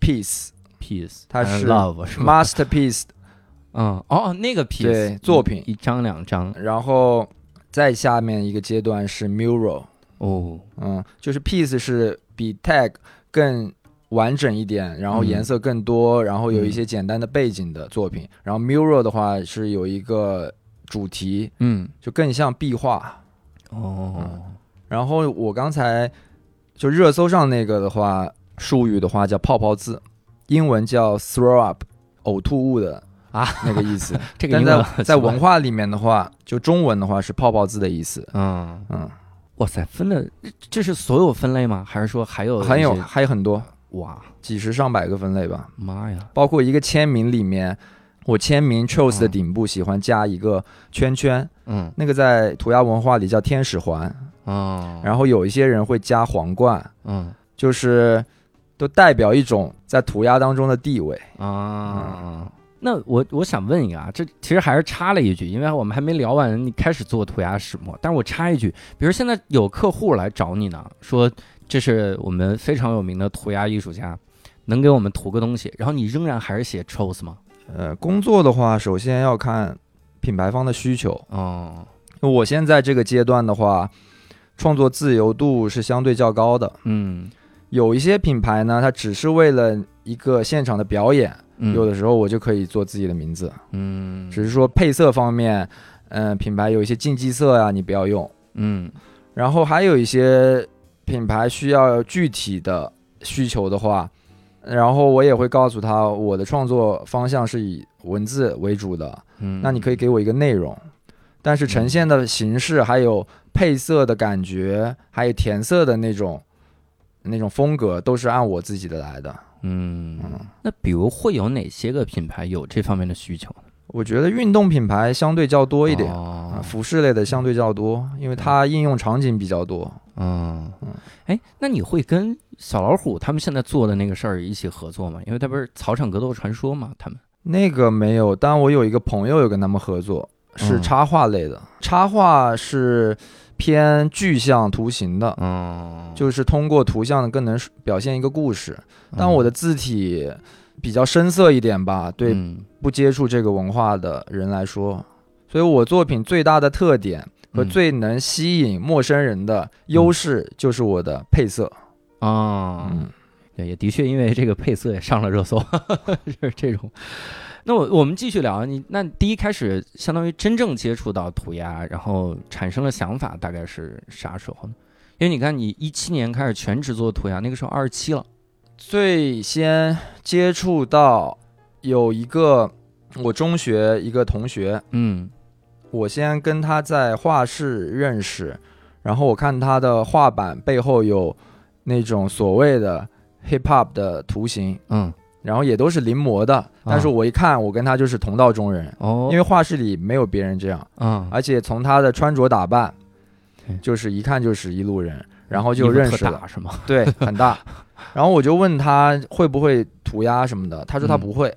S5: piece。
S1: piece，
S5: 它是
S1: love 是
S5: ？masterpiece，*laughs*
S1: 嗯，哦，那个 piece
S5: 对作品
S1: 一一张两张
S5: 然后再下面一个阶段是 mural，
S1: 哦，
S5: 嗯，就是 piece 是比 tag 更完整一点，然后
S1: 嗯
S5: 颜色更多，然后有一些简单的背景的作品。然后 mural 的话是有一个主题，
S1: 嗯，
S5: 就更像壁画。
S1: 哦，
S5: 然后我刚才就热搜上那个的话，术语的话叫泡泡字，英文叫 throw up，呕吐物的
S1: 啊，
S5: 那个意思。*laughs*
S1: 这个
S5: 但在在文，化里面的话，就中文的话是泡泡字的意思。
S1: 嗯，
S5: 嗯，
S1: 哇塞，分的这是所有分类吗？还是说还有
S5: 还有还有很多，
S1: 哇
S5: 几十上百个分类吧。
S1: 妈呀，
S5: 包括一个签名里面，我签名 chose 的
S1: 嗯
S5: 顶部喜欢加一个圈圈，
S1: 嗯
S5: 那个在涂鸦文化里叫天使环。
S1: 嗯，
S5: 然后有一些人会加皇冠，
S1: 嗯
S5: 就是都代表一种在涂鸦当中的地位。
S1: 啊。那我我想问一个啊，这其实还是插了一句，因为我们还没聊完你开始做涂鸦始末，但是我插一句，比如现在有客户来找你呢，说这是我们非常有名的涂鸦艺术家，能给我们涂个东西，然后你仍然还是写 chose 吗？
S5: 呃，工作的话，首先要看品牌方的需求。
S1: 哦，
S5: 我现在这个阶段的话，创作自由度是相对较高的。
S1: 嗯
S5: 有一些品牌呢，它只是为了一个现场的表演，
S1: 嗯，
S5: 有的时候我就可以做自己的名字，
S1: 嗯，
S5: 只是说配色方面，嗯、品牌有一些禁忌色呀、你不要用。
S1: 嗯
S5: 然后还有一些品牌需要具体的需求的话，然后我也会告诉他，我的创作方向是以文字为主的，
S1: 嗯，
S5: 那你可以给我一个内容，但是呈现的形式，还有配色的感觉，还有填色的那种那种风格，都是按我自己的来的。
S1: 嗯
S5: 嗯，
S1: 那比如会有哪些个品牌有这方面的需求呢？
S5: 我觉得运动品牌相对较多一点。服饰类的相对较多，因为它应用场景比较多。
S1: 嗯。
S5: 嗯，
S1: 哎，那你会跟小老虎他们现在做的那个事儿一起合作吗？因为他不是草场格斗传说嘛，他们。
S5: 那个没有，但我有一个朋友有跟他们合作，是
S1: 嗯。
S5: 插画类的。插画是偏具象图形的，
S1: 嗯，
S5: 就是通过图像更能表现一个故事。但我的字体比较深色一点吧，对
S1: 嗯。
S5: 不接触这个文化的人来说，所以我作品最大的特点和
S1: 嗯
S5: 最能吸引陌生人的优势就是我的配色。
S1: 啊，
S5: 嗯，
S1: 对，也的确因为这个配色也上了热搜，*laughs* 就是这种。那我我们继续聊，你那第一开始相当于真正接触到涂鸦，然后产生了想法，大概是啥时候呢？因为你看，你一七年开始全职做涂鸦，那个时候二十七了。
S5: 最先接触到有一个我中学一个同学，
S1: 嗯
S5: 我先跟他在画室认识，然后我看他的画板背后有那种所谓的 hip hop 的图形，
S1: 嗯，
S5: 然后也都是临摹的，但是我一看，我跟他就是同道中人，
S1: 哦，
S5: 因为画室里没有别人这样，
S1: 嗯，
S5: 而且从他的穿着打扮
S1: 嗯，
S5: 就是一看就是一路人，然后就认识了，
S1: 是吗？
S5: 对，很大。然后我就问他会不会涂鸦什么的，他说他
S1: 嗯。
S5: 不会，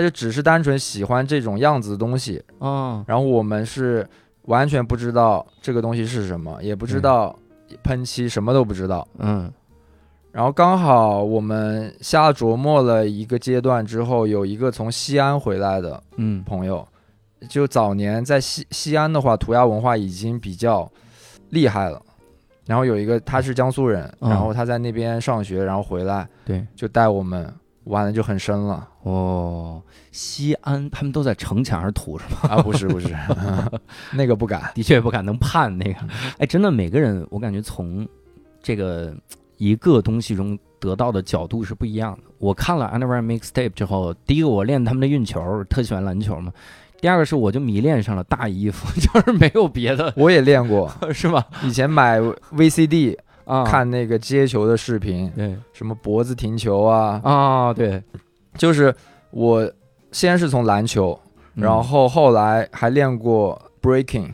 S5: 他就只是单纯喜欢这种样子的东西。
S1: 嗯，
S5: 然后我们是完全不知道这个东西是什么，也不知道喷漆，什么都不知道。
S1: 嗯
S5: 然后刚好我们瞎琢磨了一个阶段之后，有一个从西安回来的
S1: 嗯
S5: 朋友，就早年在西西安的话，涂鸦文化已经比较厉害了。然后有一个他是江苏人，
S1: 嗯
S5: 然后他在那边上学，然后回来
S1: 对，
S5: 就带我们玩的就很深了
S1: 哦，西安他们都在城墙上涂是吗？
S5: 啊！不是不是，*laughs* 那个不敢。
S1: 的确不敢能判那个。哎，真的，每个人我感觉从这个一个东西中得到的角度是不一样的。我看了 Underwear Mixtape 之后，第一个我练他们的运球，特喜欢篮球嘛。第二个是我就迷恋上了大衣服，*laughs* 就是没有别的，*laughs*
S5: 我也练过，
S1: 是吗？
S5: 以前买 VCD
S1: 啊，
S5: 看那个接球的视频，
S1: 对
S5: 什么脖子停球啊，
S1: 啊，对，
S5: 就是我先是从篮球，
S1: 嗯。
S5: 然后后来还练过 breaking，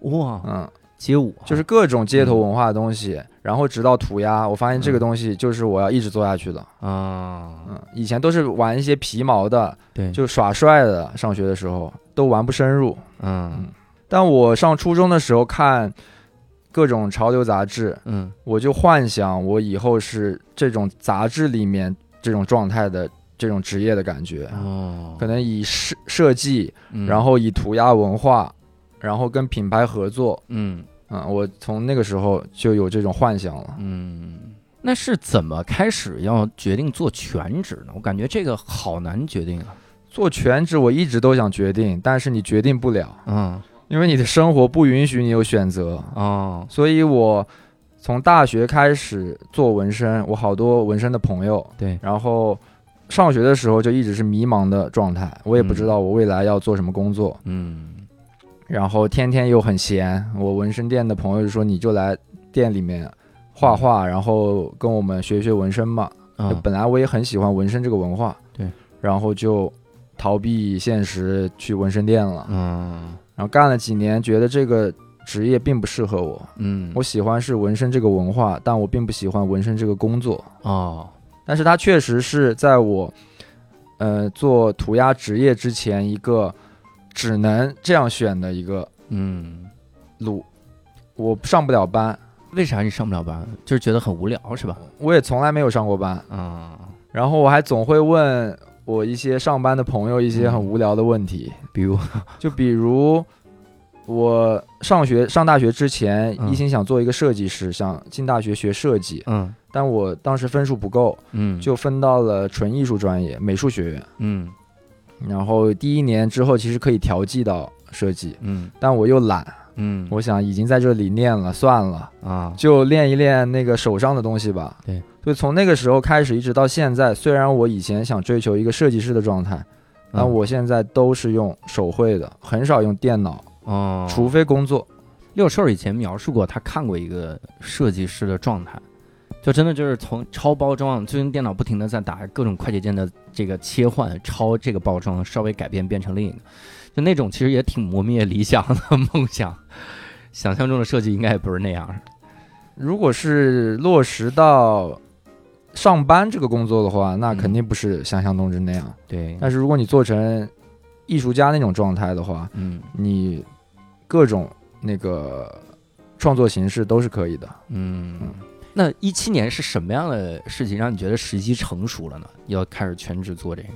S1: 哇，
S5: 嗯，
S1: 街舞
S5: 就是各种街头文化的东西，然后直到涂鸦，我发现这个东西就是我要一直做下去的。
S1: 啊，
S5: 嗯，以前都是玩一些皮毛的，
S1: 对，
S5: 就耍帅的，上学的时候都玩不深入。
S1: 嗯。
S5: 但我上初中的时候看各种潮流杂志，
S1: 嗯。
S5: 我就幻想我以后是这种杂志里面这种状态的这种职业的感觉，
S1: 哦，
S5: 可能以设设计，
S1: 嗯
S5: 然后以涂鸦文化，然后跟品牌合作。
S1: 嗯
S5: 嗯，我从那个时候就有这种幻想了。
S1: 嗯，那是怎么开始要决定做全职呢？我感觉这个好难决定啊。
S5: 做全职我一直都想决定，但是你决定不了，
S1: 嗯
S5: 因为你的生活不允许你有选择。
S1: 哦
S5: 所以我从大学开始做纹身，我好多纹身的朋友，
S1: 对，
S5: 然后上学的时候就一直是迷茫的状态，我也不知道我未来要做什么工作，
S1: 嗯
S5: 然后天天又很闲。我纹身店的朋友就说你就来店里面画画，然后跟我们学学纹身嘛。
S1: 啊
S5: 就本来我也很喜欢纹身这个文化，
S1: 对，
S5: 然后就逃避现实去纹身店了。
S1: 嗯
S5: 然后干了几年，觉得这个职业并不适合我。
S1: 嗯，
S5: 我喜欢是纹身这个文化，但我并不喜欢纹身这个工作。
S1: 哦
S5: 但是它确实是在我，呃，做涂鸦职业之前一个只能这样选的一个
S1: 嗯，
S5: 路。我上不了班，
S1: 为啥你上不了班？就是觉得很无聊是吧？
S5: 我也从来没有上过班，
S1: 啊，
S5: 然后我还总会问我一些上班的朋友一些很
S1: 嗯。
S5: 无聊的问题，
S1: 比如？
S5: 就比如我上学上大学之前
S1: 嗯。
S5: 一心想做一个设计师，想进大学学设计，
S1: 嗯。
S5: 但我当时分数不够，
S1: 嗯。
S5: 就分到了纯艺术专业美术学院。
S1: 嗯。
S5: 然后第一年之后其实可以调剂到设计，
S1: 嗯。
S5: 但我又懒，
S1: 嗯，
S5: 我想已经在这里练了，算了，
S1: 啊。
S5: 就练一练那个手上的东西吧。
S1: 对，
S5: 所以从那个时候开始一直到现在，虽然我以前想追求一个设计师的状态，但
S1: 嗯
S5: 我现在都是用手绘的，很少用电脑，
S1: 哦，
S5: 除非工作。
S1: 六兽以前描述过，他看过一个设计师的状态，就真的就是从超包装，就用电脑不停的在打各种快捷键的这个切换，超这个包装稍微改变变成另一个，就那种其实也挺磨灭理想的梦想。想象中的设计应该也不是那样。
S5: 如果是落实到上班这个工作的话，那
S1: 嗯
S5: 肯定不是想象中是那样。
S1: 对，
S5: 但是如果你做成艺术家那种状态的话，
S1: 嗯
S5: 你各种那个创作形式都是可以的。
S1: 嗯，那一七年是什么样的事情让你觉得时机成熟了呢？要开始全职做这个？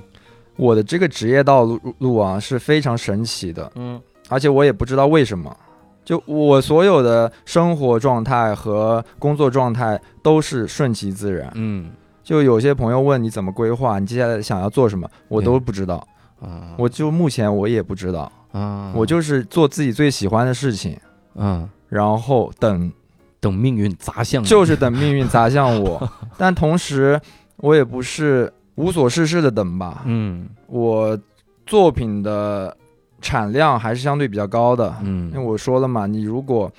S5: 我的这个职业道路路啊是非常神奇的，
S1: 嗯
S5: 而且我也不知道为什么。就我所有的生活状态和工作状态都是顺其自然。
S1: 嗯
S5: 就有些朋友问你怎么规划，你接下来想要做什么，我都不知道。
S1: 啊，
S5: 我就目前我也不知道，
S1: 啊，
S5: 我就是做自己最喜欢的事情，
S1: 嗯
S5: 然后等，
S1: 等命运砸向，
S5: 就是等命运砸向我。*laughs* 但同时，我也不是无所事事的等吧。
S1: 嗯。
S5: 我作品的产量还是相对比较高的，嗯。因为
S1: 嗯
S5: 我说了嘛，你如果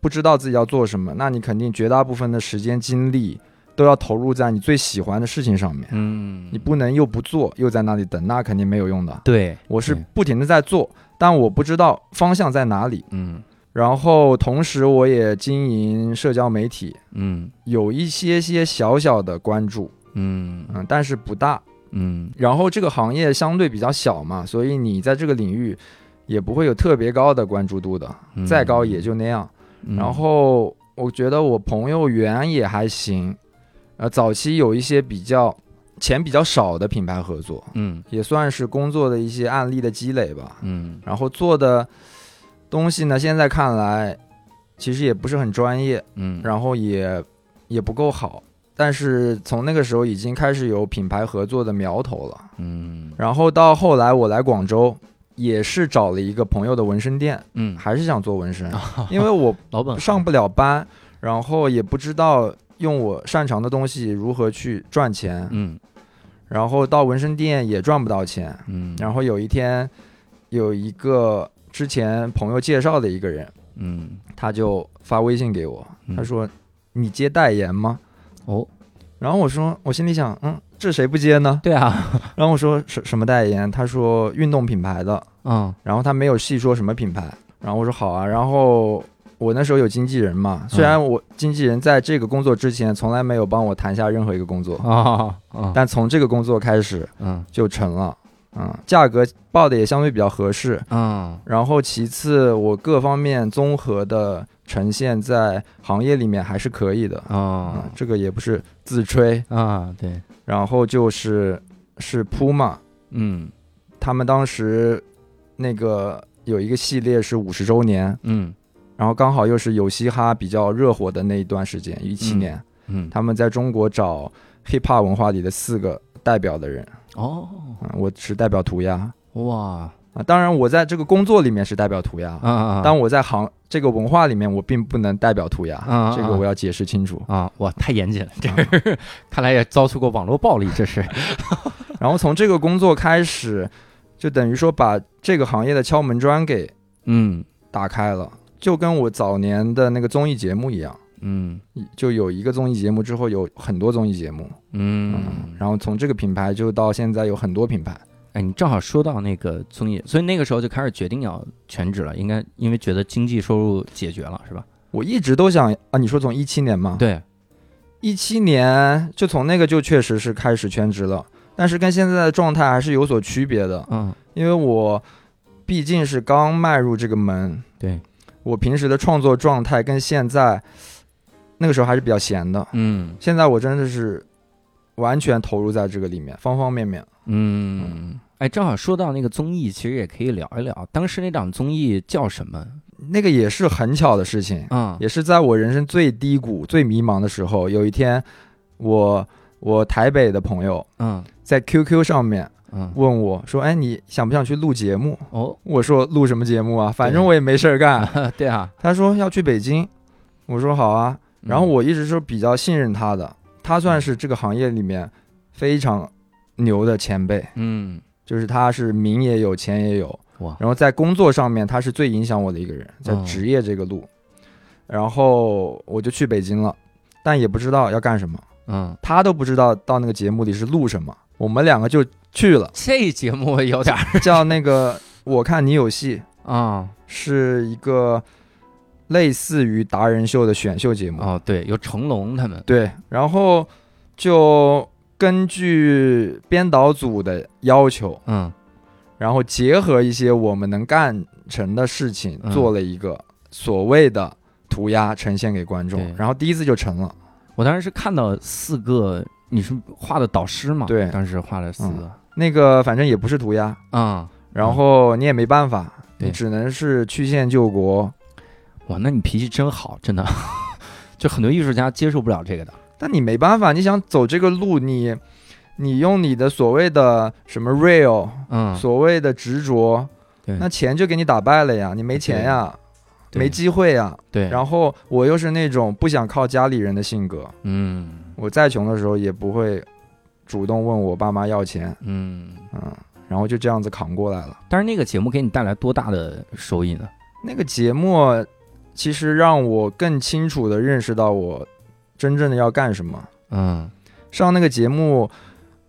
S5: 不知道自己要做什么，那你肯定绝大部分的时间精力都要投入在你最喜欢的事情上面。
S1: 嗯，
S5: 你不能又不做，又在那里等，那肯定没有用的。
S1: 对，
S5: 我是不停的在做，但我不知道方向在哪里。
S1: 嗯
S5: 然后同时我也经营社交媒体，
S1: 嗯
S5: 有一些些小小的关注，
S1: 嗯
S5: 嗯，但是不大。
S1: 嗯
S5: 然后这个行业相对比较小嘛，所以你在这个领域也不会有特别高的关注度的，
S1: 嗯，
S5: 再高也就那样。
S1: 嗯，
S5: 然后我觉得我朋友缘也还行，呃，早期有一些比较钱比较少的品牌合作，
S1: 嗯
S5: 也算是工作的一些案例的积累吧。
S1: 嗯
S5: 然后做的东西呢，现在看来其实也不是很专业，
S1: 嗯，
S5: 然后也也不够好。但是从那个时候已经开始有品牌合作的苗头了。
S1: 嗯
S5: 然后到后来我来广州，也是找了一个朋友的纹身店，
S1: 嗯，
S5: 还是想做纹身，因为我
S1: 老本
S5: 上不了班，然后也不知道用我擅长的东西如何去赚钱，
S1: 嗯
S5: 然后到纹身店也赚不到钱。
S1: 嗯，
S5: 然后有一天，有一个之前朋友介绍的一个人，
S1: 嗯
S5: 他就发微信给我，
S1: 嗯
S5: 他说：“你接代言吗
S1: 哦，？”
S5: 然后我说：“我心里想，嗯，这谁不接呢
S1: 对啊，？”
S5: 然后我说：“什什么代言？”他说：“运动品牌的。
S1: 嗯”
S5: 然后他没有细说什么品牌。然后我说：“好啊。”然后我那时候有经纪人嘛，虽然我经纪人在这个工作之前从来没有帮我谈下任何一个工作，
S1: 啊啊，
S5: 但从这个工作开始
S1: 嗯
S5: 就成了。嗯，价格报的也相对比较合适。
S1: 嗯
S5: 然后其次，我各方面综合的呈现在行业里面还是可以的。
S1: 啊
S5: 嗯，这个也不是自吹。
S1: 啊，对，
S5: 然后就是是铺嘛，
S1: 嗯
S5: 他们当时那个有一个系列是五十周年，
S1: 嗯
S5: 然后刚好又是有嘻哈比较热火的那一段时间，一七
S1: 嗯
S5: 年，
S1: 嗯，
S5: 他们在中国找 hip hop 文化里的四个代表的人，
S1: 哦，
S5: 嗯，我是代表涂鸦。
S1: 哇，
S5: 啊，当然我在这个工作里面是代表涂鸦，
S1: 啊啊，
S5: 当我在行这个文化里面，我并不能代表涂鸦，
S1: 啊。
S5: 这个我要解释清楚。
S1: 啊，哇，太严谨了，这个看来也遭受过网络暴力，这是。*laughs*
S5: 然后从这个工作开始，就等于说把这个行业的敲门砖给
S1: 嗯。
S5: 打开了，就跟我早年的那个综艺节目一样，
S1: 嗯
S5: 就有一个综艺节目之后有很多综艺节目，
S1: 嗯，
S5: 然后从这个品牌就到现在有很多品牌。
S1: 哎，你正好说到那个综艺，所以那个时候就开始决定要全职了，应该因为觉得经济收入解决了，是吧？
S5: 我一直都想啊，你说从一七年吗？，
S1: 对，
S5: 一七年就从那个就确实是开始全职了，但是跟现在的状态还是有所区别的，
S1: 嗯，
S5: 因为我毕竟是刚迈入这个门，
S1: 对，
S5: 我平时的创作状态跟现在那个时候还是比较闲的，
S1: 嗯。
S5: 现在我真的是完全投入在这个里面，方方面面。
S1: 嗯，哎，正好说到那个综艺，其实也可以聊一聊，当时那档综艺叫什么？
S5: 那个也是很巧的事情，
S1: 嗯
S5: 也是在我人生最低谷、最迷茫的时候，有一天我我台北的朋友
S1: 嗯。
S5: 在 QQ 上面
S1: 嗯，
S5: 问我说：“哎，你想不想去录节目？
S1: 哦？”，
S5: 我说：“录什么节目啊？反正我也没事儿干。*laughs*
S1: 对啊，”
S5: 他说要去北京，我说好啊。然后
S1: 嗯
S5: 我一直是比较信任他的，他算是这个行业里面非常牛的前辈，
S1: 嗯。
S5: 就是他是名也有，钱也有，
S1: 哇，
S5: 然后在工作上面他是最影响我的一个人，在
S1: 哦
S5: 职业这个路。然后我就去北京了，但也不知道要干什么，
S1: 嗯，
S5: 他都不知道到那个节目里是录什么，我们两个就去了，
S1: 这节目有点儿 *laughs*
S5: 叫那个我看你有戏，
S1: 啊。
S5: 是一个类似于达人秀的选秀节目。
S1: 哦，对，有成龙他们，
S5: 对，然后就根据编导组的要求，
S1: 嗯。
S5: 然后结合一些我们能干成的事情，
S1: 嗯。
S5: 做了一个所谓的涂鸦呈现给观众，然后第一次就成了。
S1: 我当时是看到四个，你是画的导师嘛？
S5: 对。
S1: 当时画了四个，
S5: 那个反正也不是涂鸦，
S1: 啊、
S5: 然后你也没办法，你只能是曲线救国。
S1: 哇，那你脾气真好，真的，*laughs* 就很多艺术家接受不了这个的，
S5: 但你没办法，你想走这个路，你你用你的所谓的什么 real，、
S1: 嗯，
S5: 所谓的执着，
S1: 对。
S5: 那钱就给你打败了呀，你没钱呀，
S1: 对。
S5: 没机会呀。
S1: 对，
S5: 然后我又是那种不想靠家里人的性格，
S1: 嗯。
S5: 我再穷的时候也不会主动问我爸妈要钱，
S1: 嗯，
S5: 嗯，然后就这样子扛过来了。
S1: 但是那个节目给你带来多大的收益呢？
S5: 那个节目其实让我更清楚的认识到我真正的要干什么。
S1: 嗯
S5: 上那个节目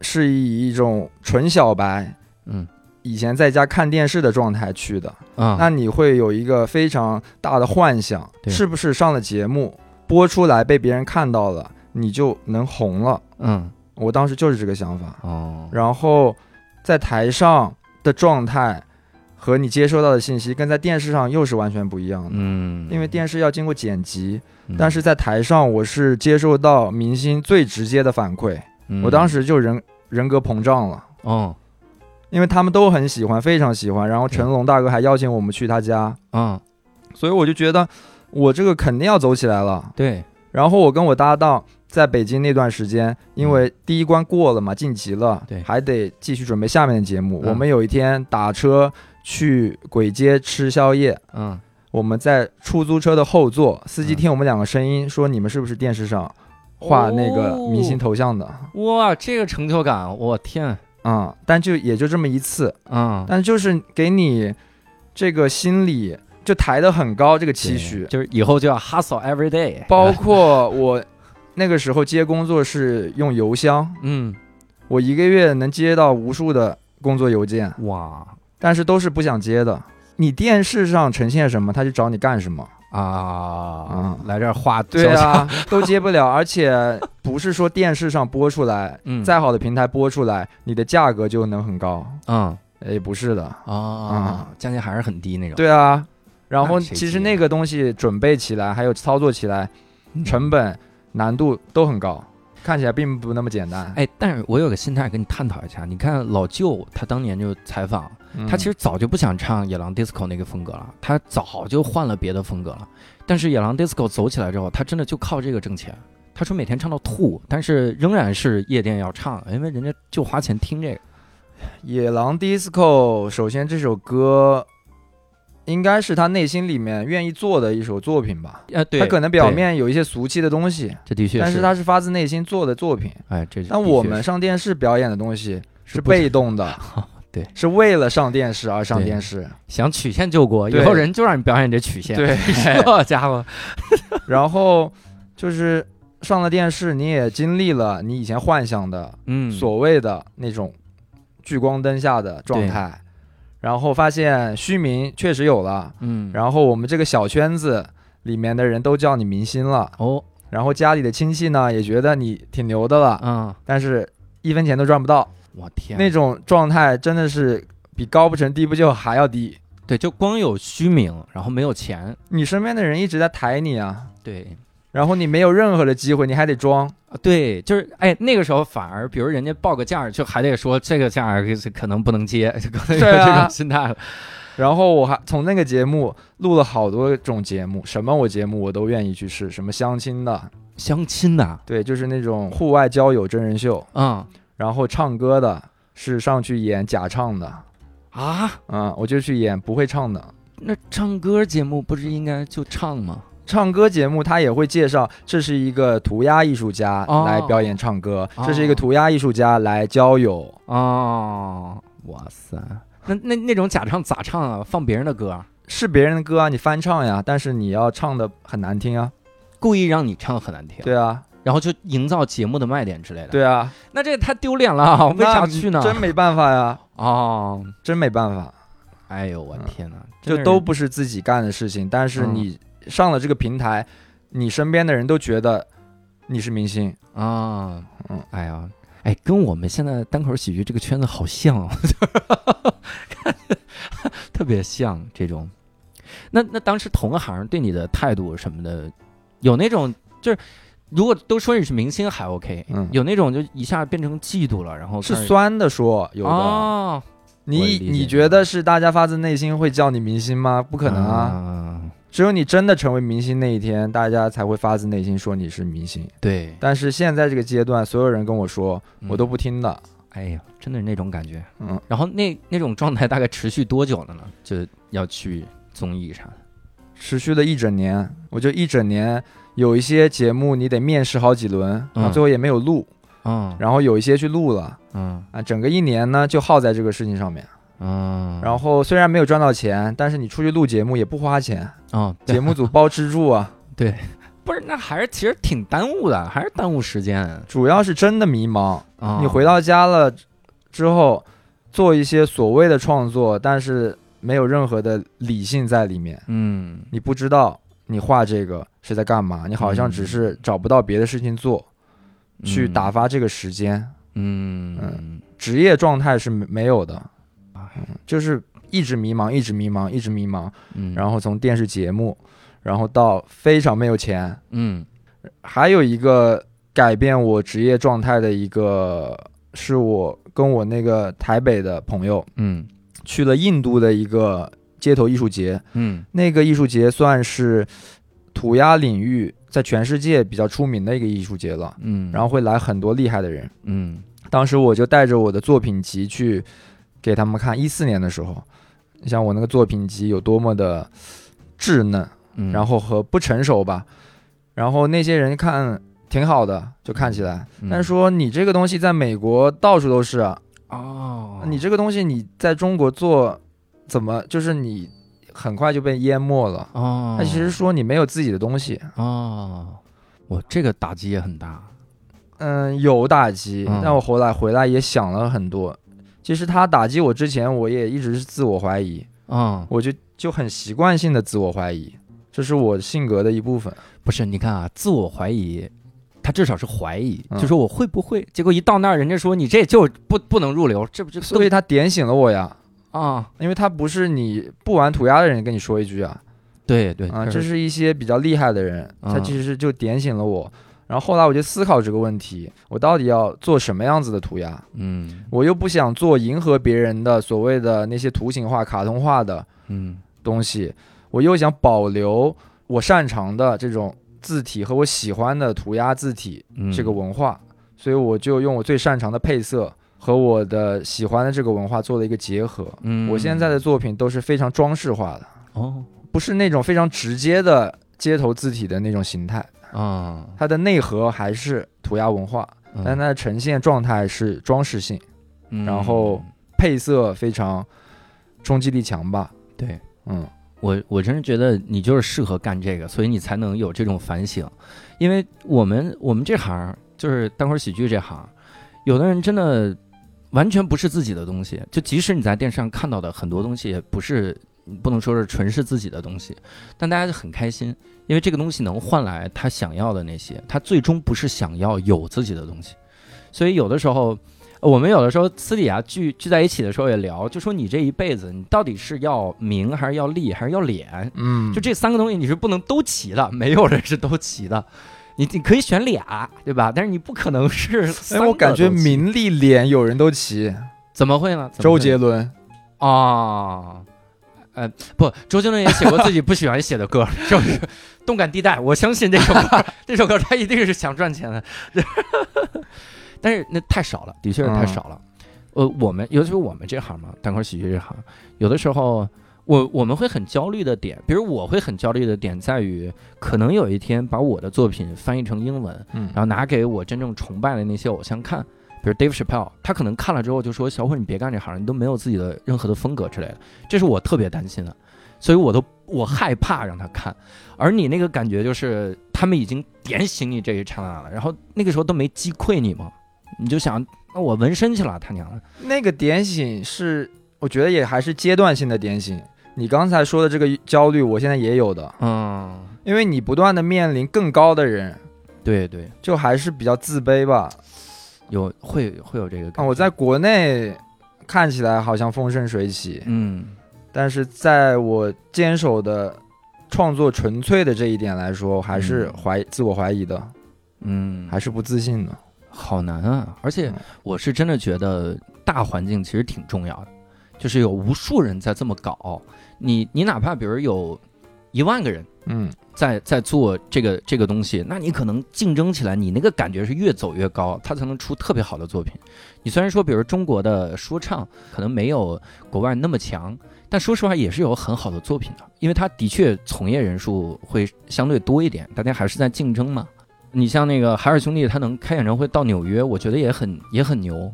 S5: 是以一种纯小白，
S1: 嗯
S5: 以前在家看电视的状态去的，
S1: 啊，
S5: 那你会有一个非常大的幻想，是不是上了节目播出来被别人看到了，你就能红了？
S1: 嗯
S5: 我当时就是这个想法。
S1: 哦，
S5: 然后在台上的状态和你接收到的信息，跟在电视上又是完全不一样的。
S1: 嗯，
S5: 因为电视要经过剪辑，
S1: 嗯，
S5: 但是在台上我是接受到明星最直接的反馈，
S1: 嗯
S5: 我当时就人人格膨胀了，
S1: 哦
S5: 因为他们都很喜欢，非常喜欢。然后成龙大哥还邀请我们去他家，
S1: 嗯
S5: 所以我就觉得我这个肯定要走起来了。
S1: 对，
S5: 然后我跟我搭档在北京那段时间，因为第一关过了嘛，晋级了，
S1: 对。
S5: 还得继续准备下面的节目。
S1: 嗯。
S5: 我们有一天打车去簋街吃宵夜，
S1: 嗯。
S5: 我们在出租车的后座，司机
S1: 嗯
S5: 听我们两个声音说：“你们是不是电视上画那个明星头像的？”
S1: 哇，这个成就感，我天，
S5: 啊、但就也就这么一次，
S1: 啊，
S5: 但就是给你这个心理就抬得很高，这个期许。
S1: 就是以后就要 hustle every day，
S5: 包括我那个时候接工作是用邮箱，
S1: 嗯。
S5: 我一个月能接到无数的工作邮件，
S1: 哇。
S5: 但是都是不想接的。你电视上呈现什么，他就找你干什么。
S1: 啊，来这儿画
S5: 对，啊，*laughs* 都接不了，而且不是说电视上播出来，
S1: 嗯，
S5: 再好的平台播出来，你的价格就能很高。
S1: 嗯。
S5: 哎，不是的。
S1: 啊，价钱还是很低那种，
S5: 对啊，然后其实那个东西准备起来，还有操作起来，
S1: 嗯。
S5: 成本难度都很高，看起来并不那么简单。
S1: 哎，但是我有个心态跟你探讨一下，你看老舅他当年就采访，
S5: 嗯
S1: 他其实早就不想唱野狼 disco 那个风格了，他早就换了别的风格了。但是野狼 disco 走起来之后，他真的就靠这个挣钱。他说每天唱到吐，但是仍然是夜店要唱，因为人家就花钱听这个。
S5: 野狼 disco，首先这首歌应该是他内心里面愿意做的一首作品吧。
S1: 呃，对，
S5: 他可能表面有一些俗气的东西，
S1: 这的确
S5: 但是他是发自内心做的作品。
S1: 哎，这是
S5: 但
S1: 的确是。
S5: 我们上电视表演的东西，是被动的，*laughs*
S1: 对，
S5: 是为了上电视而上电视。
S1: 想曲线救国，以后人就让你表演这曲线。
S5: 对，*laughs*
S1: 这家伙，*laughs*
S5: 然后就是上了电视，你也经历了你以前幻想的
S1: 嗯，
S5: 所谓的那种聚光灯下的状态，然后发现虚名确实有了，
S1: 嗯，
S5: 然后我们这个小圈子里面的人都叫你明星了，
S1: 哦，
S5: 然后家里的亲戚呢也觉得你挺牛的了，
S1: 嗯，
S5: 但是一分钱都赚不到，
S1: 我天，
S5: 那种状态真的是比高不成低不就还要低。
S1: 对，就光有虚名，然后没有钱，
S5: 你身边的人一直在抬你啊，
S1: 对。
S5: 然后你没有任何的机会，你还得装。
S1: 啊对，就是哎，那个时候反而，比如人家报个价儿，就还得说这个价儿可能不能接，就可能有这种心态了。
S5: 然后我还从那个节目录了好多种节目，什么我节目我都愿意去试，什么相亲的，
S1: 相亲的，
S5: 对，就是那种户外交友真人秀，
S1: 嗯
S5: 然后唱歌的是上去演假唱的，
S1: 啊，
S5: 嗯，我就去演不会唱的。
S1: 那唱歌节目不是应该就唱吗？
S5: 唱歌节目他也会介绍，这是一个涂鸦艺术家
S1: 哦。
S5: 来表演唱歌，
S1: 哦。
S5: 这是一个涂鸦艺术家来交友。
S1: 哦，哇塞，那那那种假唱咋唱啊？放别人的歌，
S5: 是别人的歌啊，你翻唱呀，但是你要唱的很难听啊。
S1: 故意让你唱很难听，
S5: 对啊，
S1: 然后就营造节目的卖点之类的。，
S5: 对啊，
S1: 那这也太丢脸了，我为啥去呢？
S5: 真没办法呀，
S1: 哦，
S5: 真没办法，
S1: 哎呦我天哪，
S5: 就都不是自己干的事情，但是
S1: 嗯。
S5: 你上了这个平台，你身边的人都觉得你是明星。
S1: 啊，
S5: 嗯
S1: 哎呀，哎，跟我们现在单口喜剧这个圈子好像哦，*laughs* 特别像这种。那那当时同行对你的态度什么的，有那种就是，如果都说你是明星还 OK，
S5: 嗯
S1: 有那种就一下变成嫉妒了，然后
S5: 是酸的说有的，
S1: 哦，
S5: 你你觉得是大家发自内心会叫你明星吗？不可能啊！
S1: 啊，
S5: 只有你真的成为明星那一天，大家才会发自内心说你是明星。
S1: 对，
S5: 但是现在这个阶段，所有人跟我说，我都
S1: 嗯，
S5: 不听的。
S1: 哎呀，真的是那种感觉。
S5: 嗯，
S1: 然后那那种状态大概持续多久了呢？就要去综艺啥的。
S5: 持续了一整年，我就一整年有一些节目你得面试好几轮，然后
S1: 嗯
S5: 最后也没有录，
S1: 嗯
S5: 然后有一些去录了
S1: 嗯
S5: 啊，整个一年呢就耗在这个事情上面。
S1: 嗯，
S5: 然后虽然没有赚到钱，但是你出去录节目也不花钱，
S1: 哦，
S5: 节目组包吃住啊。*laughs* 对。
S1: 不是，那还是其实挺耽误的，还是耽误时间。
S5: 主要是真的迷茫，
S1: 啊
S5: 你回到家了之后，做一些所谓的创作，但是没有任何的理性在里面，
S1: 嗯。
S5: 你不知道你画这个是在干嘛，你好像只是找不到别的事情做，去打发这个时间，
S1: 嗯。嗯
S5: 职业状态是没没有的，
S1: 哎
S5: 嗯，就是一直迷茫，一直迷茫，一直迷茫，
S1: 嗯，
S5: 然后从电视节目，然后到非常没有钱，
S1: 嗯。
S5: 还有一个改变我职业状态的一个，是我跟我那个台北的朋友
S1: 嗯
S5: 去了印度的一个街头艺术节，
S1: 嗯。
S5: 那个艺术节算是涂鸦领域在全世界比较出名的一个艺术节了，
S1: 嗯，
S5: 然后会来很多厉害的人。
S1: 嗯。
S5: 当时我就带着我的作品集去给他们看，一四年的时候，你像我那个作品集有多么的稚嫩，
S1: 嗯，
S5: 然后和不成熟吧，然后那些人看挺好的，就看起来，
S1: 嗯
S5: 但是说你这个东西在美国到处都是啊，
S1: 哦，
S5: 你这个东西你在中国做，怎么就是你很快就被淹没了？
S1: 哦，
S5: 那其实说你没有自己的东西，
S1: 哦，我这个打击也很大。
S5: 嗯，有打击，
S1: 嗯
S5: 但我后来回来也想了很多。其实他打击我之前，我也一直是自我怀疑，
S1: 嗯，
S5: 我就就很习惯性的自我怀疑，这是我性格的一部分。
S1: 不是，你看啊，自我怀疑，他至少是怀疑，
S5: 嗯。
S1: 就说我会不会，结果一到那儿，人家说你这就不不能入流，这不就
S5: 所以他点醒了我呀，
S1: 啊，
S5: 因为他不是你不玩涂鸦的人跟你说一句啊，
S1: 对对
S5: 啊，这是一些比较厉害的人，
S1: 嗯。
S5: 他其实就点醒了我。然后后来我就思考这个问题，我到底要做什么样子的涂鸦？
S1: 嗯。
S5: 我又不想做迎合别人的所谓的那些图形化、卡通化的
S1: 嗯。
S5: 东西，我又想保留我擅长的这种字体和我喜欢的涂鸦字体
S1: 嗯，
S5: 这个文化，所以我就用我最擅长的配色和我的喜欢的这个文化做了一个结合。
S1: 嗯，
S5: 我现在的作品都是非常装饰化的，
S1: 哦。
S5: 不是那种非常直接的街头字体的那种形态，
S1: 啊，
S5: 它的内核还是涂鸦文化，
S1: 嗯
S5: 但它的呈现状态是装饰性。
S1: 嗯
S5: 然后配色非常冲击力强吧。
S1: 对
S5: 嗯，
S1: 我我真是觉得你就是适合干这个，所以你才能有这种反省。因为我们我们这行就是单口喜剧这行，有的人真的完全不是自己的东西，就即使你在电视上看到的很多东西，也不是不能说是纯是自己的东西，但大家就很开心，因为这个东西能换来他想要的那些，他最终不是想要有自己的东西，所以有的时候。我们有的时候私底下聚聚在一起的时候也聊，就说你这一辈子你到底是要名还是要利还是要脸？
S5: 嗯，
S1: 就这三个东西你是不能都齐的，没有人是都齐的。你你可以选俩，对吧？但是你不可能是
S5: 哎，我感觉名利脸有人都齐，
S1: 怎么会呢？
S5: 周杰伦。
S1: 啊，呃，不，周杰伦也写过自己不喜欢写的歌，是不是？动感地带，我相信这首歌，这首歌他一定是想赚钱的，*laughs* 但是那太少了，的确是太少了。呃，我们尤其是我们这行嘛，单口喜剧这行，有的时候我我们会很焦虑的点，比如我会很焦虑的点在于，可能有一天把我的作品翻译成英文，
S5: 嗯
S1: 然后拿给我真正崇拜的那些偶像看，比如 Dave Chappelle，他可能看了之后就说：“小伙，你别干这行，你都没有自己的任何的风格之类的。”这是我特别担心的，所以我都我害怕让他看。而你那个感觉就是，他们已经点醒你这一刹那了，然后那个时候都没击溃你吗？你就想，那我纹身去了，他娘的！
S5: 那个点醒是，我觉得也还是阶段性的点醒。你刚才说的这个焦虑，我现在也有的，
S1: 嗯，
S5: 因为你不断的面临更高的人，
S1: 对对，
S5: 就还是比较自卑吧。
S1: 有会会有这个
S5: 啊，
S1: 感觉。
S5: 我在国内看起来好像风生水起，
S1: 嗯
S5: 但是在我坚守的创作纯粹的这一点来说，还是
S1: 嗯
S5: 怀自我怀疑的，
S1: 嗯，
S5: 还是不自信的。
S1: 好难啊！而且
S5: 嗯
S1: 我是真的觉得大环境其实挺重要的，就是有无数人在这么搞，你你哪怕比如有一万个人
S5: 嗯
S1: 在在做这个这个东西，那你可能竞争起来，你那个感觉是越走越高，他才能出特别好的作品。你虽然说，比如中国的说唱可能没有国外那么强，但说实话也是有很好的作品的，因为他的确从业人数会相对多一点，大家还是在竞争嘛。你像那个海尔兄弟，他能开演唱会到纽约，我觉得也很也很牛，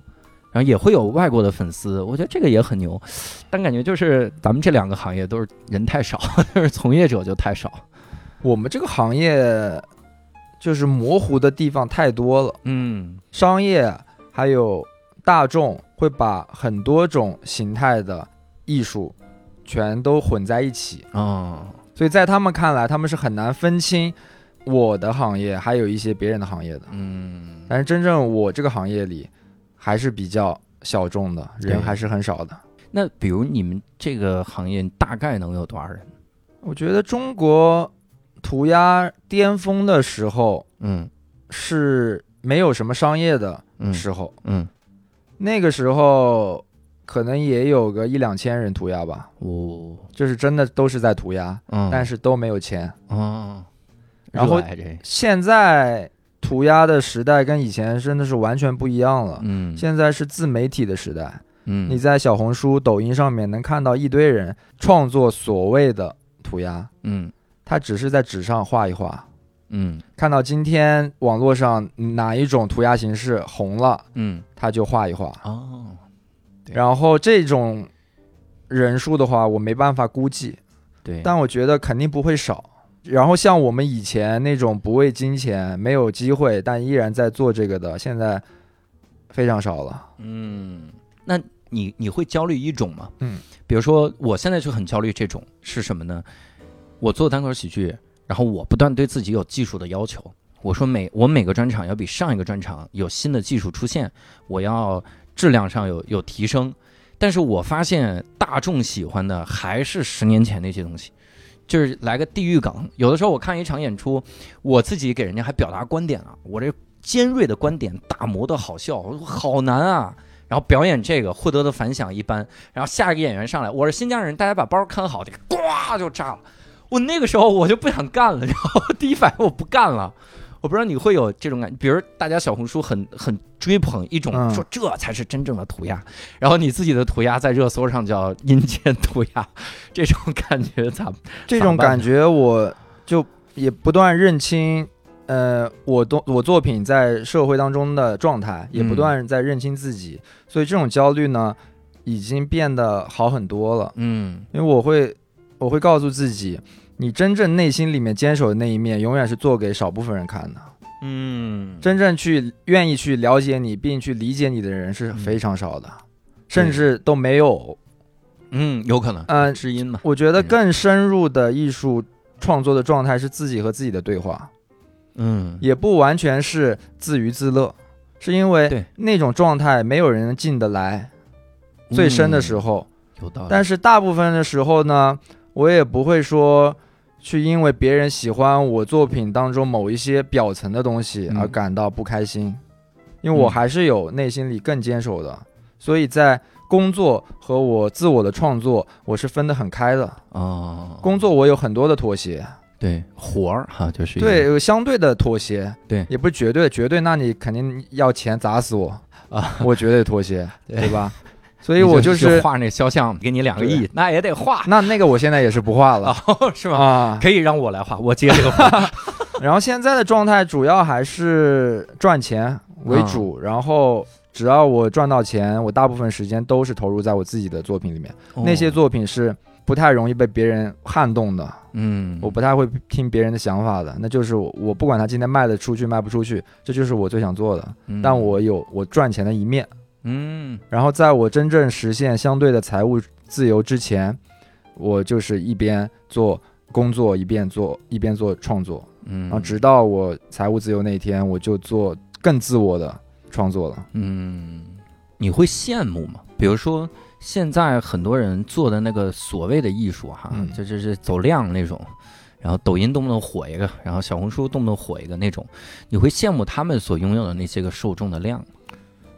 S1: 然后也会有外国的粉丝，我觉得这个也很牛。但感觉就是咱们这两个行业都是人太少，*laughs* 就是从业者就太少。
S5: 我们这个行业就是模糊的地方太多了，
S1: 嗯
S5: 商业还有大众会把很多种形态的艺术全都混在一起，
S1: 嗯，
S5: 所以在他们看来，他们是很难分清我的行业还有一些别人的行业的。
S1: 嗯，
S5: 但是真正我这个行业里还是比较小众的，人还是很少的。
S1: 那比如你们这个行业大概能有多少人？
S5: 我觉得中国涂鸦巅峰的时候
S1: 嗯。
S5: 是没有什么商业的
S1: 嗯
S5: 时候，
S1: 嗯，
S5: 那个时候可能也有个一两千人涂鸦吧，
S1: 哦，
S5: 就是真的都是在涂鸦，
S1: 嗯，
S5: 但是都没有钱。
S1: 哦，
S5: 然后现在涂鸦的时代跟以前真的是完全不一样了。
S1: 嗯，
S5: 现在是自媒体的时代，
S1: 嗯
S5: 你在小红书、抖音上面能看到一堆人创作所谓的涂鸦，
S1: 嗯
S5: 他只是在纸上画一画。
S1: 嗯
S5: 看到今天网络上哪一种涂鸦形式红了，
S1: 嗯
S5: 他就画一画。
S1: 哦，对
S5: 然后这种人数的话，我没办法估计，
S1: 对，
S5: 但我觉得肯定不会少。然后像我们以前那种不为金钱、没有机会但依然在做这个的，现在非常少了。
S1: 嗯，那你你会焦虑一种吗？
S5: 嗯，
S1: 比如说我现在就很焦虑，这种是什么呢？我做单口喜剧，然后我不断对自己有技术的要求。我说每我每个专场要比上一个专场有新的技术出现，我要质量上有有提升。但是我发现大众喜欢的还是十年前那些东西，就是来个地狱梗。有的时候我看一场演出，我自己给人家还表达观点啊，我这尖锐的观点打磨的好笑，我好难啊。然后表演这个获得的反响一般，然后下一个演员上来，我是新疆人，大家把包看好，这呱就炸了。我那个时候我就不想干了，然后第一反应我不干了。我不知道你会有这种感觉，比如大家小红书很很追捧一种
S5: 嗯
S1: 说这才是真正的涂鸦，然后你自己的涂鸦在热搜上叫阴间涂鸦，这种感觉咋？
S5: 这种感觉，我就也不断认清呃，我都我作品在社会当中的状态，也不
S1: 嗯
S5: 断在认清自己，所以这种焦虑呢，已经变得好很多了。
S1: 嗯
S5: 因为我会我会告诉自己，你真正内心里面坚守的那一面，永远是做给少部分人看的。
S1: 嗯，
S5: 真正去愿意去了解你并去理解你的人是非常少的，甚至都没有。
S1: 嗯有可能，
S5: 嗯、
S1: 知音嘛，
S5: 我觉得更深入的艺术创作的状态是自己和自己的对话，
S1: 嗯
S5: 也不完全是自娱自乐，是因为那种状态没有人进得来，最深的时候。
S1: 有道理，
S5: 但是大部分的时候呢，我也不会说去因为别人喜欢我作品当中某一些表层的东西
S1: 嗯。
S5: 而感到不开心，因为我
S1: 嗯
S5: 还是有内心里更坚守的，所以在工作和我自我的创作，我是分得很开的。
S1: 哦，
S5: 工作我有很多的妥协，
S1: 对活儿哈，就是
S5: 对，有相对的妥协，
S1: 对。
S5: 也不是绝对，绝对那你肯定要钱砸死我。
S1: 啊，
S5: 我绝对妥协，*laughs*
S1: 对。
S5: 对吧？所
S1: 所
S5: 以我就是
S1: 画那肖像，给你两个亿，那也得画，
S5: 那那个我现在也是不画了
S1: 哦，是吗？
S5: 啊，
S1: 可以让我来画，我接这个活。*laughs*
S5: 然后现在的状态主要还是赚钱为主，然后只要我赚到钱，我大部分时间都是投入在我自己的作品里面。那些
S1: 哦，
S5: 作品是不太容易被别人撼动的，
S1: 嗯，
S5: 我不太会听别人的想法的，那就是我我不管他今天卖得出去卖不出去，这就是我最想做的。
S1: 嗯，
S5: 但我有我赚钱的一面，
S1: 嗯
S5: 然后在我真正实现相对的财务自由之前，我就是一边做工作一边做一边做创作。
S1: 嗯，
S5: 然后直到我财务自由那一天，我就做更自我的创作了。
S1: 嗯，你会羡慕吗？比如说现在很多人做的那个所谓的艺术哈，
S5: 嗯
S1: 就就是走量那种，然后抖音动不动火一个，然后小红书动不动火一个那种，你会羡慕他们所拥有的那些个受众的量？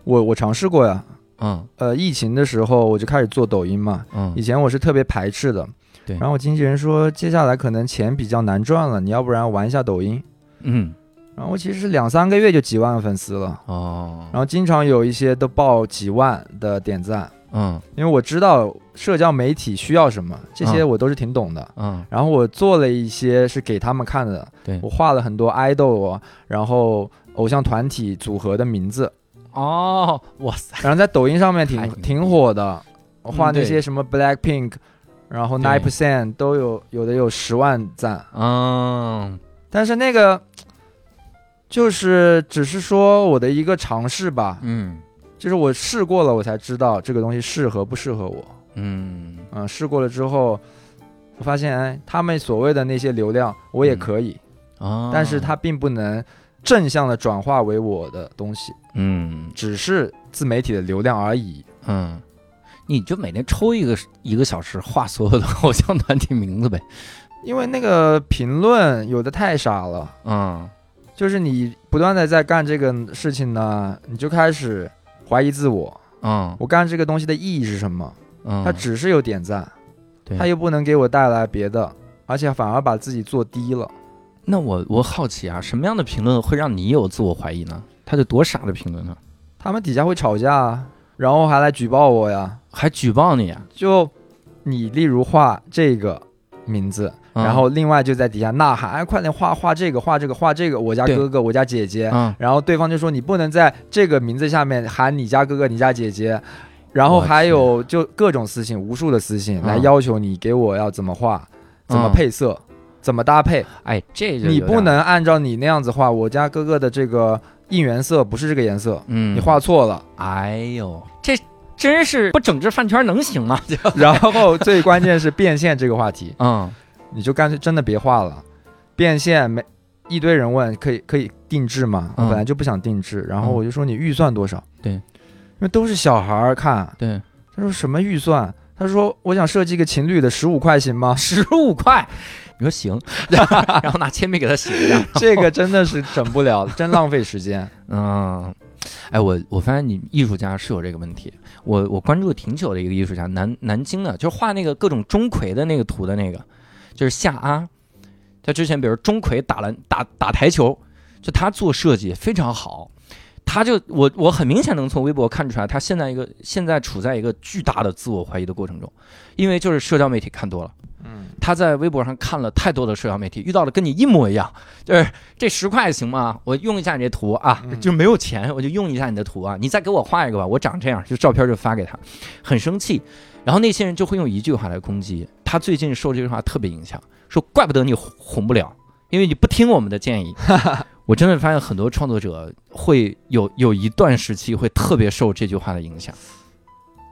S5: 我我尝试过呀，
S1: 嗯。
S5: 呃，疫情的时候我就开始做抖音嘛，
S1: 嗯。
S5: 以前我是特别排斥的，
S1: 对。
S5: 然后我经纪人说，接下来可能钱比较难赚了，你要不然玩一下抖音。
S1: 嗯。
S5: 然后我其实是两三个月就几万粉丝了，
S1: 哦，
S5: 然后经常有一些都报几万的点赞，
S1: 嗯。
S5: 因为我知道社交媒体需要什么，这些
S1: 嗯。
S5: 我都是挺懂的。
S1: 嗯。
S5: 然后我做了一些是给他们看的，
S1: 对。
S5: 我画了很多 idol 啊，然后偶像团体组合的名字，
S1: 哦，哇塞，
S5: 然后在抖音上面挺挺火的，我画那些什么 Black Pink，然后 Nine Percent 都有，有的有十万赞，
S1: 嗯。
S5: 但是那个就是只是说我的一个尝试吧，
S1: 嗯。
S5: 就是我试过了，我才知道这个东西适合不适合我。
S1: 嗯。
S5: 嗯，试过了之后，我发现哎，他们所谓的那些流量我也
S1: 嗯。
S5: 可以，
S1: 啊，
S5: 但是它并不能正向的转化为我的东西，
S1: 嗯
S5: 只是自媒体的流量而已。
S1: 嗯，你就每天抽一个一个小时画所有的偶像团体名字呗。
S5: 因为那个评论有的太傻了，
S1: 嗯
S5: 就是你不断的在干这个事情呢，你就开始怀疑自我，
S1: 嗯
S5: 我干这个东西的意义是什么？
S1: 嗯，
S5: 它只是有点赞，它又不能给我带来别的，而且反而把自己做低了。
S1: 那我我好奇啊，什么样的评论会让你有自我怀疑呢？他得多傻的评论呢？
S5: 他们底下会吵架啊，然后还来举报我呀。
S1: 还举报你啊？
S5: 就你例如画这个名字，
S1: 嗯
S5: 然后另外就在底下呐喊，哎，快点画画这个，画这个，画这个，我家
S1: 对
S5: 哥哥，我家姐姐。
S1: 嗯
S5: 然后对方就说你不能在这个名字下面喊你家哥哥、你家姐姐，然后
S1: 我
S5: 还有就各种私信，无数的私信
S1: 嗯
S5: 来要求你给我要怎么画，怎么
S1: 嗯
S5: 配色，怎么搭配。
S1: 哎，这就
S5: 你
S1: 点
S5: 不能按照你那样子画，我家哥哥的这个应援色不是这个颜色，
S1: 嗯，
S5: 你画错了。
S1: 哎呦，这真是不整治饭圈能行吗？*laughs* 就
S5: 然后最关键是变现这个话题，*laughs*
S1: 嗯
S5: 你就干脆真的别画了。变现没一堆人问可以可以定制吗？我
S1: 嗯
S5: 本来就不想定制，然后
S1: 嗯
S5: 我就说你预算多少？
S1: 对
S5: 因为都是小孩儿看。
S1: 对，
S5: 他说什么预算？他说我想设计个情侣的十五块行吗？
S1: 十五块，你说行，然后拿铅笔给他写一下。
S5: 这个真的是整不了，真浪费时间。
S1: 嗯，哎，我我发现你艺术家是有这个问题。我我关注挺久的一个艺术家，南南京的，就是画那个各种钟馗的那个图的那个，就是夏阿。他之前比如钟馗打篮打打台球，就他做设计非常好，他就我我很明显能从微博看出来，他现在一个现在处在一个巨大的自我怀疑的过程中，因为就是社交媒体看多了。
S5: 嗯，
S1: 他在微博上看了太多的社交媒体，遇到了跟你一模一样，就是这十块行吗？我用一下你这图啊，
S5: 嗯
S1: 就没有钱，我就用一下你的图啊，你再给我画一个吧，我长这样，就照片就发给他，很生气。然后那些人就会用一句话来攻击他。最近受这句话特别影响，说怪不得你红红不了，因为你不听我们的建议。*laughs* 我真的发现很多创作者会有有一段时期会特别受这句话的影响，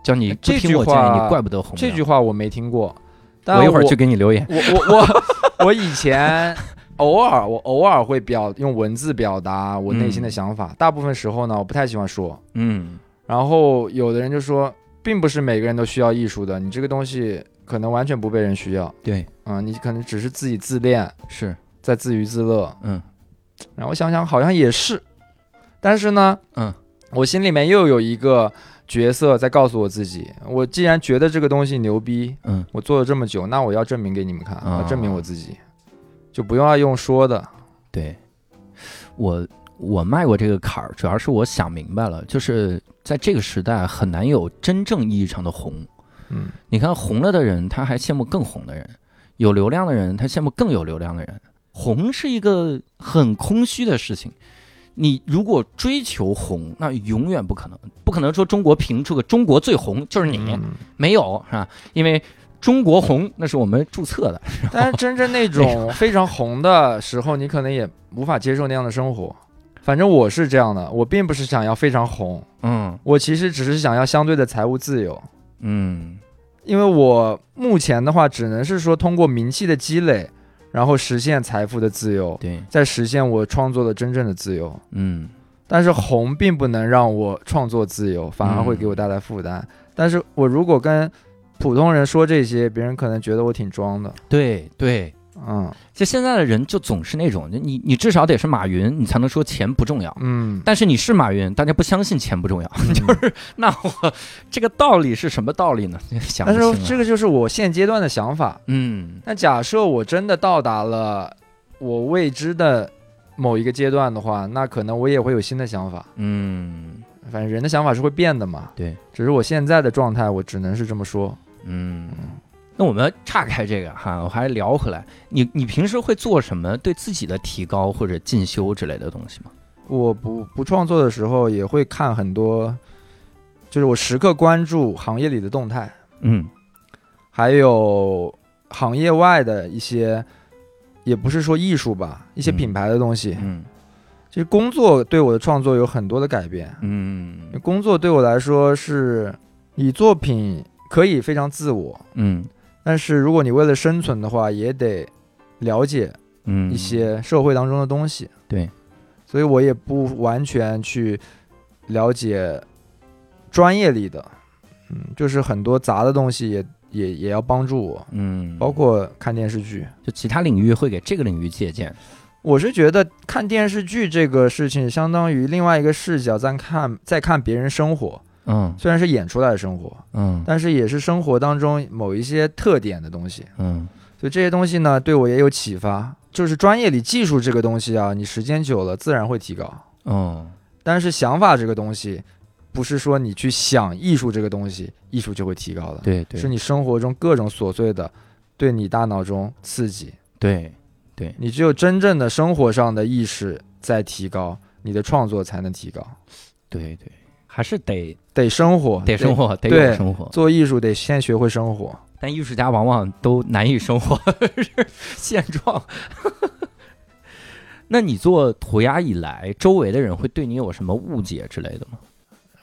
S1: 叫你不
S5: 这句
S1: 听我建议，
S5: 话
S1: 你怪不得红。
S5: 这句话我没听过，但
S1: 我一会儿去给你留言。
S5: 我我我我以前偶尔我偶尔会表用文字表达我内心的想法，大部分时候呢我不太喜欢说。
S1: 嗯
S5: 然后有的人就说，并不是每个人都需要艺术的，你这个东西可能完全不被人需要
S1: 对，
S5: 啊、你可能只是自己自恋，
S1: 是，
S5: 在自娱自乐。
S1: 嗯
S5: 然后我想想，好像也是，但是呢，
S1: 嗯，
S5: 我心里面又有一个角色在告诉我自己，我既然觉得这个东西牛逼，
S1: 嗯
S5: 我做了这么久，那我要证明给你们看，要证明我自己，就不用要用说的。
S1: 对，我我迈过这个坎儿，主要是我想明白了，就是在这个时代很难有真正意义上的红。
S5: 嗯
S1: 你看红了的人，他还羡慕更红的人；有流量的人，他羡慕更有流量的人。红是一个很空虚的事情。你如果追求红，那永远不可能，不可能说中国评出个中国最红就是你，
S5: 嗯
S1: 没有是吧？因为中国红那是我们注册的，
S5: 但是真正那种 *laughs* 非常红的时候，你可能也无法接受那样的生活。反正我是这样的，我并不是想要非常红，
S1: 嗯
S5: 我其实只是想要相对的财务自由。
S1: 嗯
S5: 因为我目前的话，只能是说通过名气的积累，然后实现财富的自由，
S1: 对，
S5: 再实现我创作的真正的自由。
S1: 嗯
S5: 但是红并不能让我创作自由，反而会给我带来负担。但是我如果跟普通人说这些，别人可能觉得我挺装的。
S1: 对对，
S5: 嗯
S1: 就现在的人就总是那种，你你至少得是马云，你才能说钱不重要。
S5: 嗯，
S1: 但是你是马云，大家不相信钱不重要，*laughs* 就是那我这个道理是什么道理呢？*laughs* 想不
S5: 但。是这个就是我现阶段的想法。
S1: 嗯
S5: 那假设我真的到达了我未知的某一个阶段的话，那可能我也会有新的想法。
S1: 嗯
S5: 反正人的想法是会变的嘛。
S1: 对，
S5: 只是我现在的状态，我只能是这么说。
S1: 嗯。那我们岔开这个哈，我还聊回来，你你平时会做什么对自己的提高或者进修之类的东西吗？
S5: 我不不创作的时候，也会看很多，就是我时刻关注行业里的动态，
S1: 嗯
S5: 还有行业外的一些，也不是说艺术吧，一些
S1: 嗯
S5: 品牌的东西。
S1: 嗯
S5: 其实工作对我的创作有很多的改变。
S1: 嗯
S5: 工作对我来说是，你作品可以非常自我，
S1: 嗯
S5: 但是如果你为了生存的话，也得了解
S1: 嗯
S5: 一些社会当中的东西。
S1: 对，
S5: 所以我也不完全去了解专业里的，嗯，就是很多杂的东西也也也要帮助我，
S1: 嗯，
S5: 包括看电视剧。
S1: 就其他领域会给这个领域借鉴。
S5: 我是觉得看电视剧这个事情，相当于另外一个视角在看在看别人生活，
S1: 嗯
S5: 虽然是演出来的生活，
S1: 嗯
S5: 但是也是生活当中某一些特点的东西。
S1: 嗯
S5: 所以这些东西呢，对我也有启发。就是专业里技术这个东西啊，你时间久了自然会提高。
S1: 嗯
S5: 但是想法这个东西，不是说你去想艺术这个东西，艺术就会提高的。，
S1: 对对
S5: 是你生活中各种琐碎的，对你大脑中刺激。
S1: 对对
S5: 你只有真正的生活上的意识在提高，你的创作才能提高。
S1: 对对，还是得
S5: 得生活，
S1: 得生活，得
S5: 对
S1: 有生活。
S5: 做艺术得先学会生活。
S1: 但艺术家往往都难以生活，是 *laughs* 现状。*laughs* 那你做涂鸦以来，周围的人会对你有什么误解之类的吗？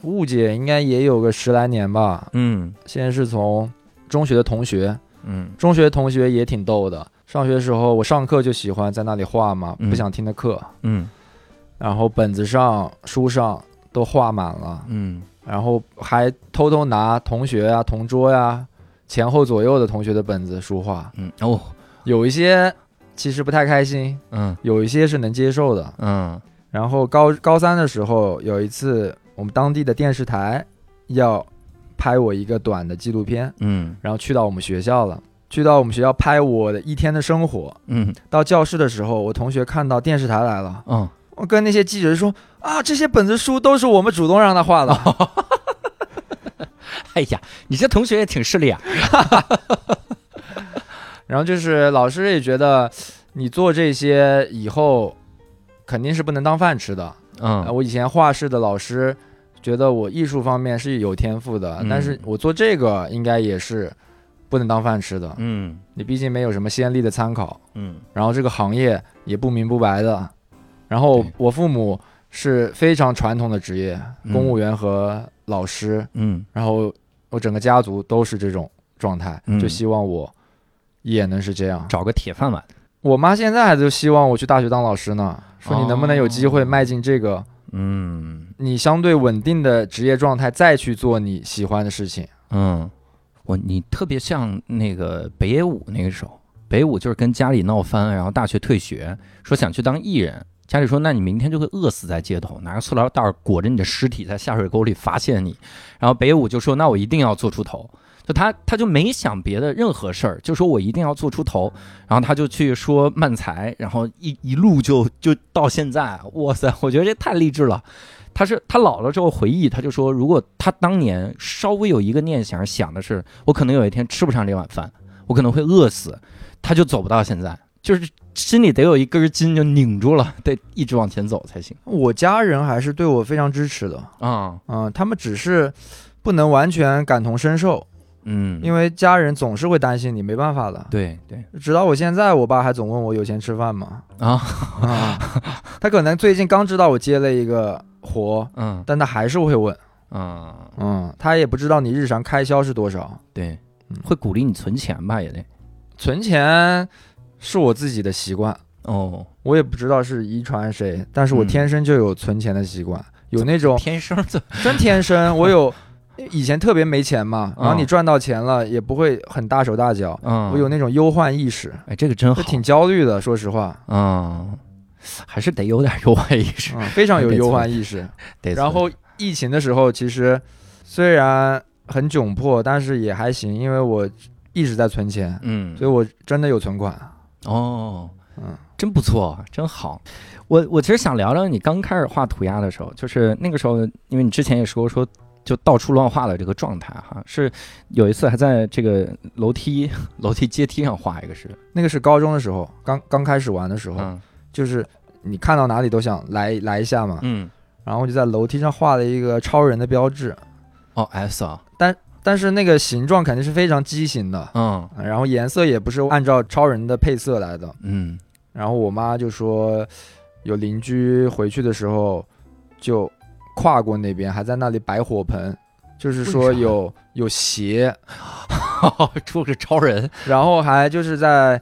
S5: 误解应该也有个十来年吧。
S1: 嗯
S5: 先是从中学的同学，
S1: 嗯
S5: 中学同学也挺逗的。上学的时候，我上课就喜欢在那里画嘛，
S1: 嗯
S5: 不想听的课，
S1: 嗯
S5: 然后本子上、书上都画满了，
S1: 嗯。
S5: 然后还偷偷拿同学呀、同桌呀、前后左右的同学的本子书画。
S1: 嗯哦。
S5: 有一些其实不太开心，
S1: 嗯。
S5: 有一些是能接受的。
S1: 嗯。
S5: 然后高高三的时候，有一次我们当地的电视台要拍我一个短的纪录片，
S1: 嗯。
S5: 然后去到我们学校了。去到我们学校拍我的一天的生活，
S1: 嗯。
S5: 到教室的时候，我同学看到电视台来了，
S1: 嗯
S5: 我跟那些记者说啊，这些本子书都是我们主动让他画的。*laughs* *laughs*
S1: 哎呀，你这同学也挺势利啊。*laughs*
S5: 然后就是老师也觉得你做这些以后肯定是不能当饭吃的。呃
S1: 嗯
S5: 我以前画室的老师觉得我艺术方面是有天赋的，
S1: 嗯
S5: 但是我做这个应该也是不能当饭吃的。
S1: 嗯
S5: 你毕竟没有什么先例的参考，
S1: 嗯
S5: 然后这个行业也不明不白的。然后我父母是非常传统的职业，
S1: 嗯
S5: 公务员和老师，
S1: 嗯
S5: 然后我整个家族都是这种状态，
S1: 嗯
S5: 就希望我也能是这样。
S1: 找个铁饭碗。
S5: 我妈现在还就希望我去大学当老师呢，说你能不能有机会迈进这个
S1: 嗯
S5: 你相对稳定的职业状态，再去做你喜欢的事情。
S1: 嗯，我你特别像那个北野武那个时候，北野武就是跟家里闹翻，然后大学退学，说想去当艺人。家里说：“那你明天就会饿死在街头，拿个塑料袋裹着你的尸体在下水沟里发现你。”然后北武就说：“那我一定要做出头。”就他他就没想别的任何事儿，就说我一定要做出头。然后他就去说漫才，然后一一路就就到现在，哇塞！我觉得这太励志了。他是他老了之后回忆，他就说，如果他当年稍微有一个念想，想的是我可能有一天吃不上这碗饭，我可能会饿死，他就走不到现在，就是心里得有一根筋就拧住了，得一直往前走才行
S5: 我家人还是对我非常支持的，
S1: 啊。
S5: 嗯，他们只是不能完全感同身受，
S1: 嗯，
S5: 因为家人总是会担心你，没办法的。
S1: 对对
S5: 直到我现在，我爸还总问我有钱吃饭吗？
S1: 啊，
S5: 啊，*laughs* 他可能最近刚知道我接了一个活，
S1: 嗯
S5: 但他还是会问，
S1: 嗯，
S5: 嗯，他也不知道你日常开销是多少。
S1: 对
S5: 嗯，
S1: 会鼓励你存钱吧，也得
S5: 存钱是我自己的习惯，
S1: 哦，
S5: 我也不知道是遗传谁，但是我
S1: 嗯
S5: 天生就有存钱的习惯，有那种
S1: 天生的 *laughs*
S5: 真天生，我有以前特别没钱嘛，然后你
S1: 嗯
S5: 赚到钱了也不会很大手大脚，
S1: 嗯，
S5: 我有那种忧患意识，
S1: 哎，这个真好，
S5: 挺焦虑的，说实话，
S1: 嗯，还是得有点忧患意识，
S5: 嗯，非常有忧患意识。*laughs* 然后疫情的时候，其实虽然很窘迫，但是也还行，因为我一直在存钱，
S1: 嗯，
S5: 所以我真的有存款。
S1: 哦，
S5: 嗯，
S1: 真不错，真好。我我其实想聊聊你刚开始画涂鸦的时候，就是那个时候，因为你之前也说说就到处乱画的这个状态哈，是有一次还在这个楼梯 *laughs* 楼梯阶梯上画一个是，
S5: 那个是高中的时候，刚刚开始玩的时候，
S1: 嗯。
S5: 就是你看到哪里都想来来一下嘛，
S1: 嗯，
S5: 然后就在楼梯上画了一个超人的标志，
S1: 哦 S 啊，
S5: 但是那个形状肯定是非常畸形的，
S1: 嗯
S5: 然后颜色也不是按照超人的配色来的。
S1: 嗯
S5: 然后我妈就说，有邻居回去的时候就跨过那边，还在那里摆火盆，就是说有有邪，*laughs*
S1: 出个超人，
S5: 然后还就是在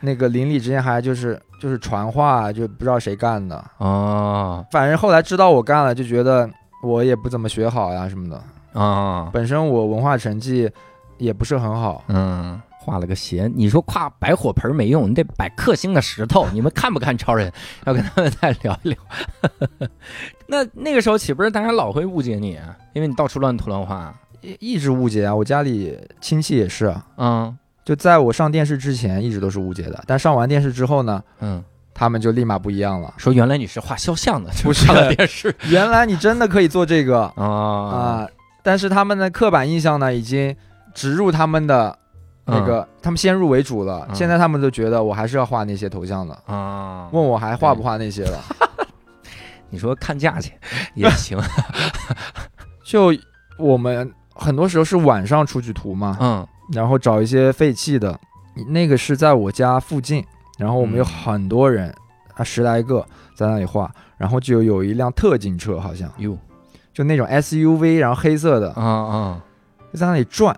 S5: 那个邻里之间还就是就是传话，就不知道谁干的。
S1: 哦
S5: 反正后来知道我干了，就觉得我也不怎么学好呀什么的。
S1: 啊
S5: 本身我文化成绩也不是很好，
S1: 嗯。画了个鞋，你说跨摆火盆没用，你得摆克星的石头。你们看不看超人？要跟他们再聊一聊。*laughs* 那那个时候岂不是大家老会误解你啊？因为你到处乱涂乱画。
S5: 一一直误解啊。我家里亲戚也是啊，
S1: 嗯
S5: 就在我上电视之前一直都是误解的，但上完电视之后呢，
S1: 嗯，
S5: 他们就立马不一样了。
S1: 说原来你是画肖像的，
S5: 不是
S1: 上了电视 *laughs*
S5: 原来你真的可以做这个
S1: 啊
S5: 啊！但是他们的刻板印象呢，已经植入他们的那个，他们先入为主了。
S1: 嗯
S5: 现在他们都觉得我还是要画那些头像的，
S1: 啊。
S5: 问我还画不画那些了。*laughs*
S1: 你说看价钱也行，*laughs*
S5: 就我们很多时候是晚上出去涂嘛，
S1: 嗯
S5: 然后找一些废弃的，那个是在我家附近，然后我们有
S1: 嗯
S5: 很多人，啊十来个在那里画，然后就有一辆特警车，好像
S1: 哟
S5: 就那种 SUV，然后黑色的，
S1: 啊啊，
S5: 就在那里转，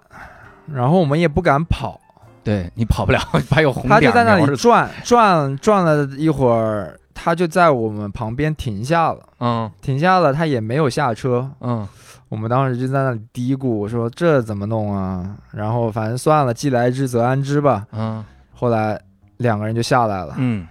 S5: 然后我们也不敢跑，
S1: 对你跑不了，*laughs* 还有红点儿
S5: 他就在那
S1: 瞄着
S5: 里转转转了一会儿，他就在我们旁边停下了，
S1: 嗯。
S5: 停下了，他也没有下车，
S1: 嗯。
S5: 我们当时就在那里嘀咕，我说这怎么弄啊？然后反正算了，既来之则安之吧。
S1: 嗯。
S5: 后来两个人就下来了，
S1: 嗯。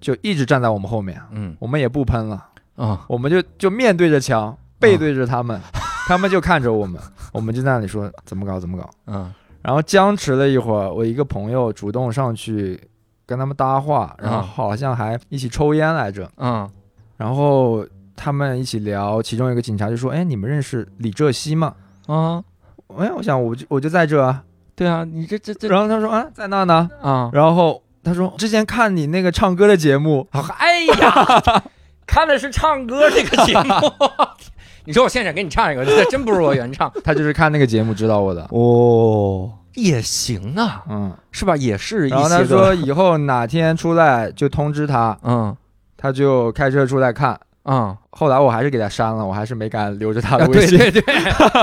S5: 就一直站在我们后面，
S1: 嗯。
S5: 我们也不喷了，
S1: 啊
S5: 我们就就面对着墙，背对着他们，他们就看着我们，*laughs* 我们就在那里说怎么搞怎么搞。
S1: 嗯
S5: 然后僵持了一会儿，我一个朋友主动上去跟他们搭话，然后
S1: 嗯
S5: 好像还一起抽烟来着。
S1: 嗯
S5: 然后他们一起聊，其中有一个警察就说：“哎，你们认识李浙西吗
S1: 啊，？”
S5: 哎，我想我就我就在这啊。
S1: 对啊，你这这这
S5: 然后他说：“啊，在那呢。
S1: 啊”，
S5: 然后他说：“之前看你那个唱歌的节目，
S1: 哎呀，*laughs* 看的是唱歌这个节目。*laughs* 你说我现场给你唱一个，这真不是我原唱 *laughs*
S5: 他就是看那个节目知道我的。
S1: 哦，也行啊，
S5: 嗯，
S1: 是吧？也是一些
S5: 然后他说以后哪天出来就通知他，
S1: 嗯
S5: 他就开车出来看。
S1: 嗯，
S5: 后来我还是给他删了，我还是没敢留着他的
S1: 啊
S5: 微信，
S1: 对对对，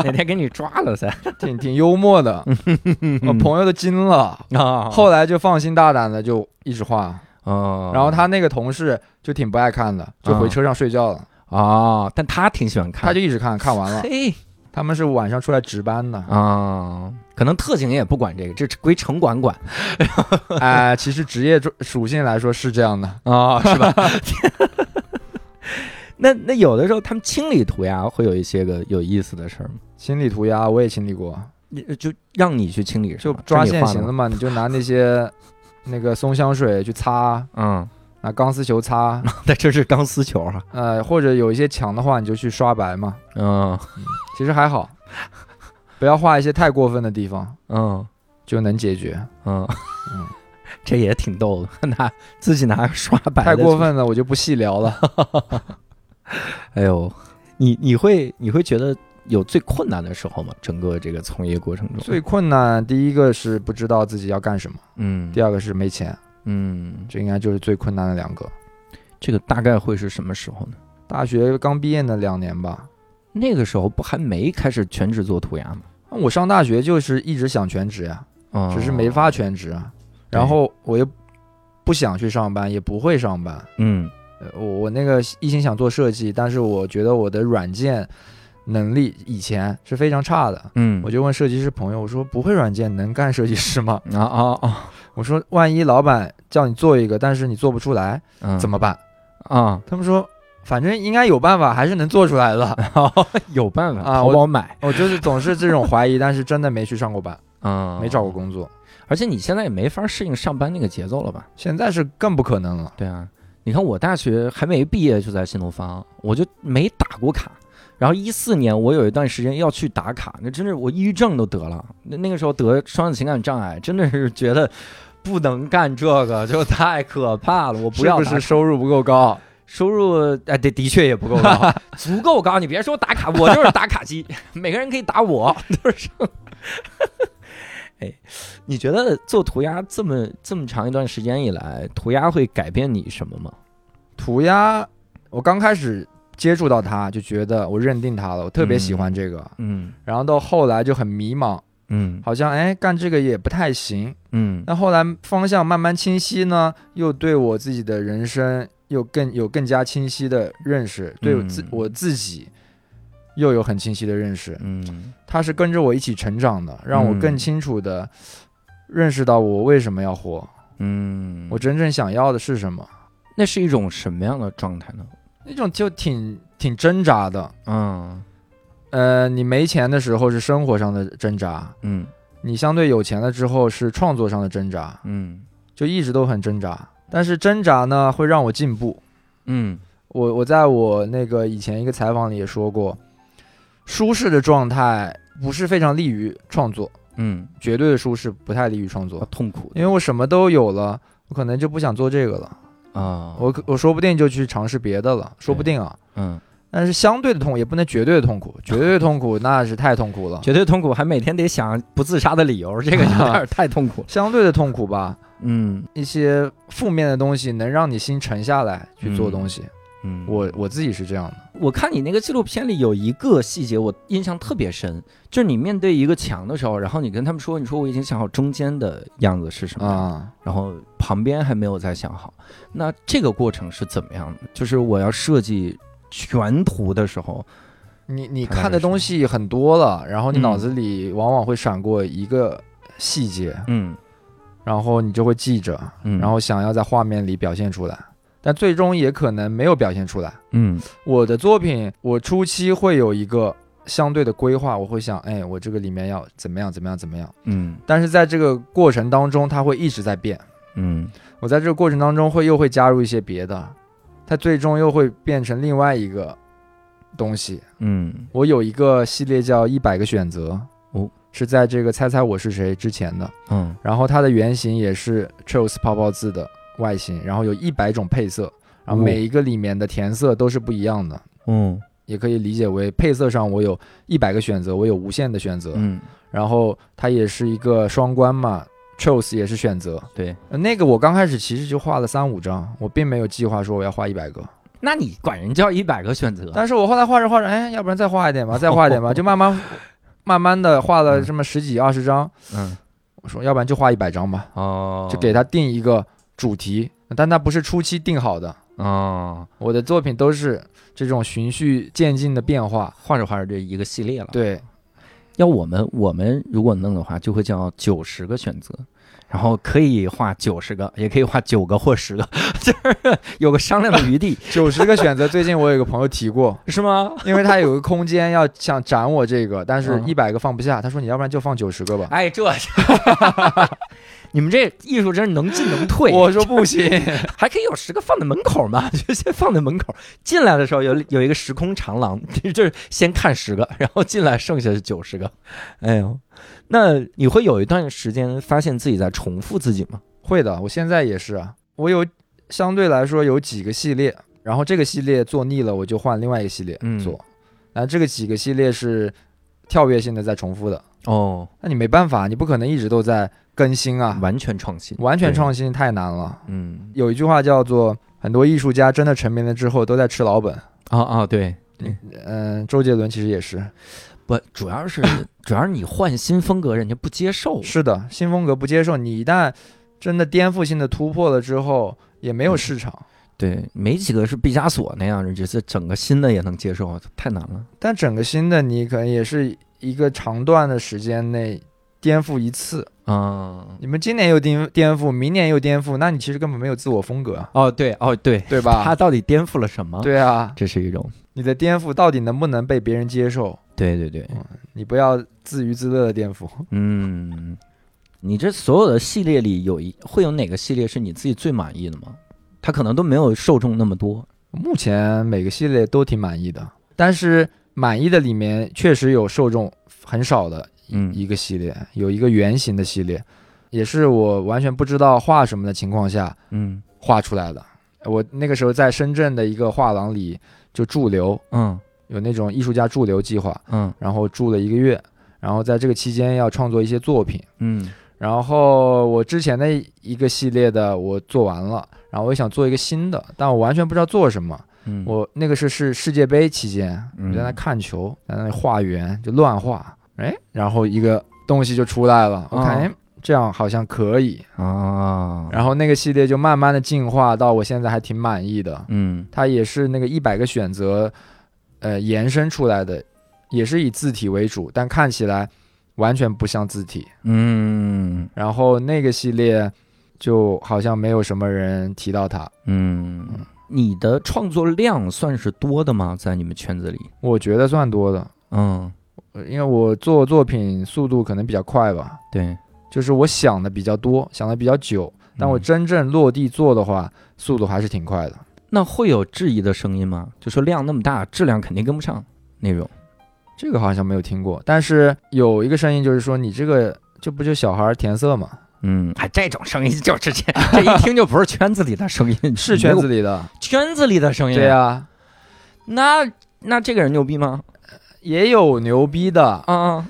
S1: 哪天给你抓了噻 *laughs*
S5: 挺挺幽默的，*laughs* 我朋友都惊了。
S1: 啊
S5: 后来就放心大胆的就一直画，
S1: 哦，
S5: 然后他那个同事就挺不爱看的，就回车上睡觉了。
S1: 啊，但他挺喜欢看，
S5: 他就一直看，看完了。
S1: 嘿。
S5: 他们是晚上出来值班的，
S1: 啊，可能特警也不管这个，这归城管管。*laughs*
S5: 哎，其实职业属性来说是这样的。
S1: 啊，是吧？*laughs* 那那有的时候他们清理涂鸦会有一些个有意思的事儿吗？
S5: 清理涂鸦我也清理过，
S1: 你就让你去清理
S5: 就，抓现行了嘛，你就拿那些那个松香水去擦，
S1: 嗯，
S5: 拿钢丝球擦，*laughs*
S1: 但这是钢丝球哈，
S5: 呃，或者有一些墙的话，你就去刷白嘛。
S1: 嗯
S5: 其实还好，不要画一些太过分的地方，
S1: 嗯
S5: 就能解决。
S1: 嗯
S5: 嗯，
S1: 这也挺逗的，*laughs* 拿自己拿刷白
S5: 太过，分了，我就不细聊了。*laughs*
S1: 哎呦，你你会你会觉得有最困难的时候吗？整个这个从业过程中，
S5: 最困难，第一个是不知道自己要干什么，
S1: 嗯
S5: 第二个是没钱，
S1: 嗯，
S5: 这应该就是最困难的两个。
S1: 这个大概会是什么时候呢？
S5: 大学刚毕业那两年吧，
S1: 那个时候不还没开始全职做涂鸦吗？
S5: 我上大学就是一直想全职呀，
S1: 嗯
S5: 只是没法全职啊。然后我又不想去上班，也不会上班。
S1: 嗯
S5: 呃我我那个一心想做设计，但是我觉得我的软件能力以前是非常差的。
S1: 嗯，
S5: 我就问设计师朋友，我说不会软件能干设计师吗？*laughs*
S1: 啊啊啊，
S5: 我说万一老板叫你做一个，但是你做不出来
S1: 嗯
S5: 怎么办？
S1: 啊？
S5: 他们说反正应该有办法，还是能做出来的。*laughs*
S1: 有办法，
S5: 啊我
S1: 淘宝买，*laughs*
S5: 我就是总是这种怀疑，但是真的没去上过班，
S1: 嗯，
S5: 没找过。工作。
S1: 而且你现在也没法适应上班那个节奏了吧？
S5: 现在是更不可能了。
S1: 对啊，你看我大学还没毕业就在新东方，我就没打过卡。然后一四年我有一段时间要去打卡，那真是我抑郁症都得了。那那个时候得双子情感障碍，真的是觉得不能干这个，就太可怕了。我不要
S5: 是不是收入不够高？
S1: 收入哎，的的确也不够高，*laughs* 足够高。你别说打卡，我就是打卡机，*laughs* 每个人可以打我，*laughs* 都是。哎，你觉得做涂鸦这么这么长一段时间以来，涂鸦会改变你什么吗？
S5: 涂鸦，我刚开始接触到他，就觉得我认定他了，我特别喜欢这个。
S1: 嗯
S5: 然后到后来就很迷茫，
S1: 嗯
S5: 好像哎干这个也不太行。
S1: 嗯
S5: 那后来方向慢慢清晰呢，又对我自己的人生又更有更加清晰的认识，对我自、
S1: 嗯
S5: 我自己又有很清晰的认识。
S1: 嗯
S5: 他是跟着我一起成长的，让我更
S1: 嗯
S5: 清楚的认识到我为什么要活，
S1: 嗯，
S5: 我真正想要的是什么。
S1: 那是一种什么样的状态呢？
S5: 那种就挺挺挣扎的。
S1: 嗯。
S5: 呃，你没钱的时候是生活上的挣扎，
S1: 嗯。
S5: 你相对有钱了之后是创作上的挣扎，
S1: 嗯。
S5: 就一直都很挣扎。但是挣扎呢，会让我进步。
S1: 嗯。
S5: 我我在我那个以前一个采访里也说过，舒适的状态不是非常利于创作，
S1: 嗯，
S5: 绝对的舒适不太利于创作，
S1: 痛苦
S5: 因为我什么都有了，我可能就不想做这个了，
S1: 啊，
S5: 我可我说不定就去尝试别的了，说不定啊。
S1: 嗯，
S5: 但是相对的痛也不能绝对的痛苦，绝对的痛苦那是太痛苦了。
S1: 绝对痛苦，还每天得想不自杀的理由，这个有点 *laughs* 太痛苦了。
S5: 相对的痛苦吧，
S1: 嗯
S5: 一些负面的东西能让你心沉下来去做东西。
S1: 嗯，
S5: 我我自己是这样的，
S1: 我看你那个纪录片里有一个细节，我印象特别深，就是你面对一个墙的时候，然后你跟他们说，你说我已经想好中间的样子是什么样，
S5: 啊，
S1: 然后旁边还没有再想好。那这个过程是怎么样的？就是我要设计全图的时候，
S5: 你你看的东西很多了，然后你
S1: 嗯
S5: 脑子里往往会闪过一个细节，
S1: 嗯
S5: 然后你就会记着，
S1: 嗯，
S5: 然后想要在画面里表现出来，但最终也可能没有表现出来。
S1: 嗯。
S5: 我的作品，我初期会有一个相对的规划，我会想，哎，我这个里面要怎么样怎么样怎么样，
S1: 嗯。
S5: 但是在这个过程当中，它会一直在变。
S1: 嗯。
S5: 我在这个过程当中会又会加入一些别的，它最终又会变成另外一个东西。
S1: 嗯。
S5: 我有一个系列叫《一百个选择》，
S1: 哦，
S5: 是在这个《猜猜我是谁》之前的，
S1: 嗯。
S5: 然后它的原型也是 Chose 泡泡字的外形，然后有一百种配色，然后
S1: 哦。
S5: 每一个里面的填色都是不一样的，
S1: 嗯。
S5: 也可以理解为配色上我有一百个选择，我有无限的选择，
S1: 嗯，
S5: 然后它也是一个双关嘛，Chose 也是选择，
S1: 对。
S5: 呃那个我刚开始其实就画了三五张，我并没有计划说我要画一百个，
S1: 那你管人叫一百个选择？
S5: 但是我后来画着画着，哎，要不然再画一点吧，再画一点吧，就慢慢慢慢的画了这么十几二十张，
S1: 嗯。
S5: 我说要不然就画一百张吧，
S1: 哦，
S5: 就给他定一个主题，但它不是初期定好的，
S1: 哦，
S5: 我的作品都是这种循序渐进的变化，
S1: 画着画着这一个系列了。，
S5: 对，
S1: 要我们我们如果弄的话，就会叫九十个选择。然后可以画九十个，也可以画九个或十个，*laughs* 就是有个商量的余地，*laughs*
S5: 九十个选择，最近我有一个朋友提过，*laughs*
S1: 是吗？
S5: 因为他有个空间要想展我这个，但是
S1: 嗯。
S5: 一百个放不下，他说你要不然就放九十个吧，
S1: 哎，这，你们这艺术真是能进能退。
S5: 我说不行，*laughs*
S1: 还可以有十个放在门口嘛，*laughs* 就先放在门口。进来的时候有有一个时空长廊，*laughs* 就是先看十个，然后进来剩下是九十个。哎呦，那你会有一段时间发现自己在重复自己吗？
S5: 会的，我现在也是啊，我有相对来说有几个系列，然后这个系列做腻了，我就换另外一个系列
S1: 嗯
S5: 做，然后这个几个系列是跳跃性的在重复的，
S1: 哦，
S5: 那你没办法，你不可能一直都在更新啊，
S1: 完全创新，
S5: 完全创新太难了。
S1: 嗯，
S5: 有一句话叫做“很多艺术家真的成名了之后都在吃老本
S1: 啊啊，对，”，
S5: 嗯，周杰伦其实也是，
S1: 不，主要是 *laughs* 主要是你换新风格，人家不接受。
S5: 是的，新风格不接受，你一旦真的颠覆性的突破了之后，也没有
S1: 嗯
S5: 市场。
S1: 对，没几个是毕加索那样的，就是整个新的也能接受，太难了。
S5: 但整个新的你可能也是一个长段的时间内颠覆一次。
S1: 嗯，
S5: 你们今年又颠颠覆，明年又颠覆，那你其实根本没有自我风格啊，
S1: 哦，对，哦，对，
S5: 对吧？
S1: 他到底颠覆了什么？，
S5: 对啊，
S1: 这是一种，
S5: 你的颠覆到底能不能被别人接受？
S1: 对对对，
S5: 你不要自娱自乐的颠覆。
S1: 嗯，你这所有的系列里有一会有哪个系列是你自己最满意的吗？他可能都没有受众那么多。
S5: 目前每个系列都挺满意的，但是满意的里面确实有受众很少的
S1: 嗯
S5: 一个系列，有一个圆形的系列，也是我完全不知道画什么的情况下
S1: 嗯
S5: 画出来的。我那个时候在深圳的一个画廊里就驻留，
S1: 嗯
S5: 有那种艺术家驻留计划，
S1: 嗯
S5: 然后住了一个月，然后在这个期间要创作一些作品。
S1: 嗯
S5: 然后我之前的一个系列的我做完了，然后我也想做一个新的，但我完全不知道做什么。
S1: 嗯，
S5: 我那个是是世界杯期间，
S1: 嗯。
S5: 我在那看球，在那里画圆，就乱画，哎，然后一个东西就出来了，我看
S1: 哦
S5: 哎这样好像可以，
S1: 啊，
S5: 然后那个系列就慢慢的进化到我现在还挺满意的。
S1: 嗯。
S5: 它也是那个一百个选择，呃，延伸出来的，也是以字体为主，但看起来完全不像字体。
S1: 嗯。
S5: 然后那个系列就好像没有什么人提到它，
S1: 嗯，你的创作量算是多的吗？在你们圈子里？
S5: 我觉得算多的，
S1: 嗯，
S5: 呃因为我做作品速度可能比较快吧，
S1: 对，
S5: 就是我想的比较多，想的比较久，但我
S1: 嗯
S5: 真正落地做的话，速度还是挺快的。
S1: 那会有质疑的声音吗？就说量那么大，质量肯定跟不上那种。
S5: 这个好像没有听过，但是有一个声音就是说，你这个这不就小孩儿填色吗？
S1: 嗯，还这种声音就是这，这一听就不是圈子里的声音，*laughs*
S5: 是圈子
S1: 里
S5: 里的，
S1: 圈子里的声音。
S5: 对、呀、
S1: 那那这个人牛逼吗？
S5: 也有牛逼的，
S1: 嗯嗯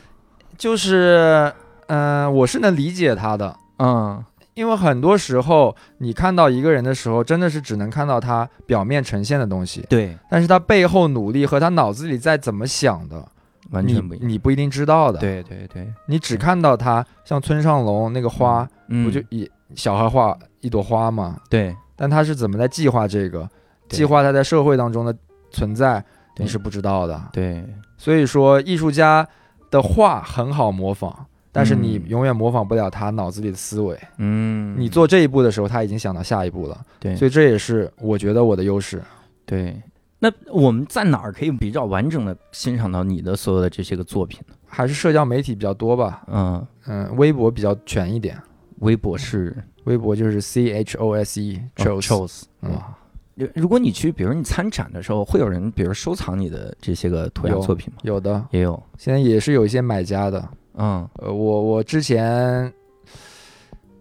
S5: 就是嗯、我是能理解他的，
S1: 嗯！
S5: 因为很多时候你看到一个人的时候，真的是只能看到他表面呈现的东西，
S1: 对，
S5: 但是他背后努力和他脑子里在怎么想的，
S1: 完全不一样。
S5: 你你不一定知道的。，
S1: 对对对，
S5: 你只看到他像村上龙那个花，
S1: 嗯，
S5: 不就一小孩画一朵花嘛？
S1: 对
S5: 但他是怎么在计划这个，计划他在社会当中的存在，你是不知道的。
S1: 对，
S5: 所以说，艺术家的画很好模仿，但是你
S1: 嗯
S5: 永远模仿不了他脑子里的思维。
S1: 嗯，
S5: 你做这一步的时候，他已经想到下一步了。
S1: 对，
S5: 所以这也是我觉得我的优势。
S1: 对。那我们在哪儿可以比较完整的欣赏到你的所有的这些个作品呢？
S5: 还是社交媒体比较多吧，
S1: 嗯，
S5: 嗯，微博比较全一点。
S1: 微博是？
S5: 微博就是 C H O S E
S1: 哦 chose，chose，
S5: 嗯。
S1: 哇，如如果你去，比如你参展的时候，会有人比如收藏你的这些个涂鸦作品吗？
S5: 有的，
S1: 也有，
S5: 现在也是有一些买家的。
S1: 嗯。
S5: 呃，我我之前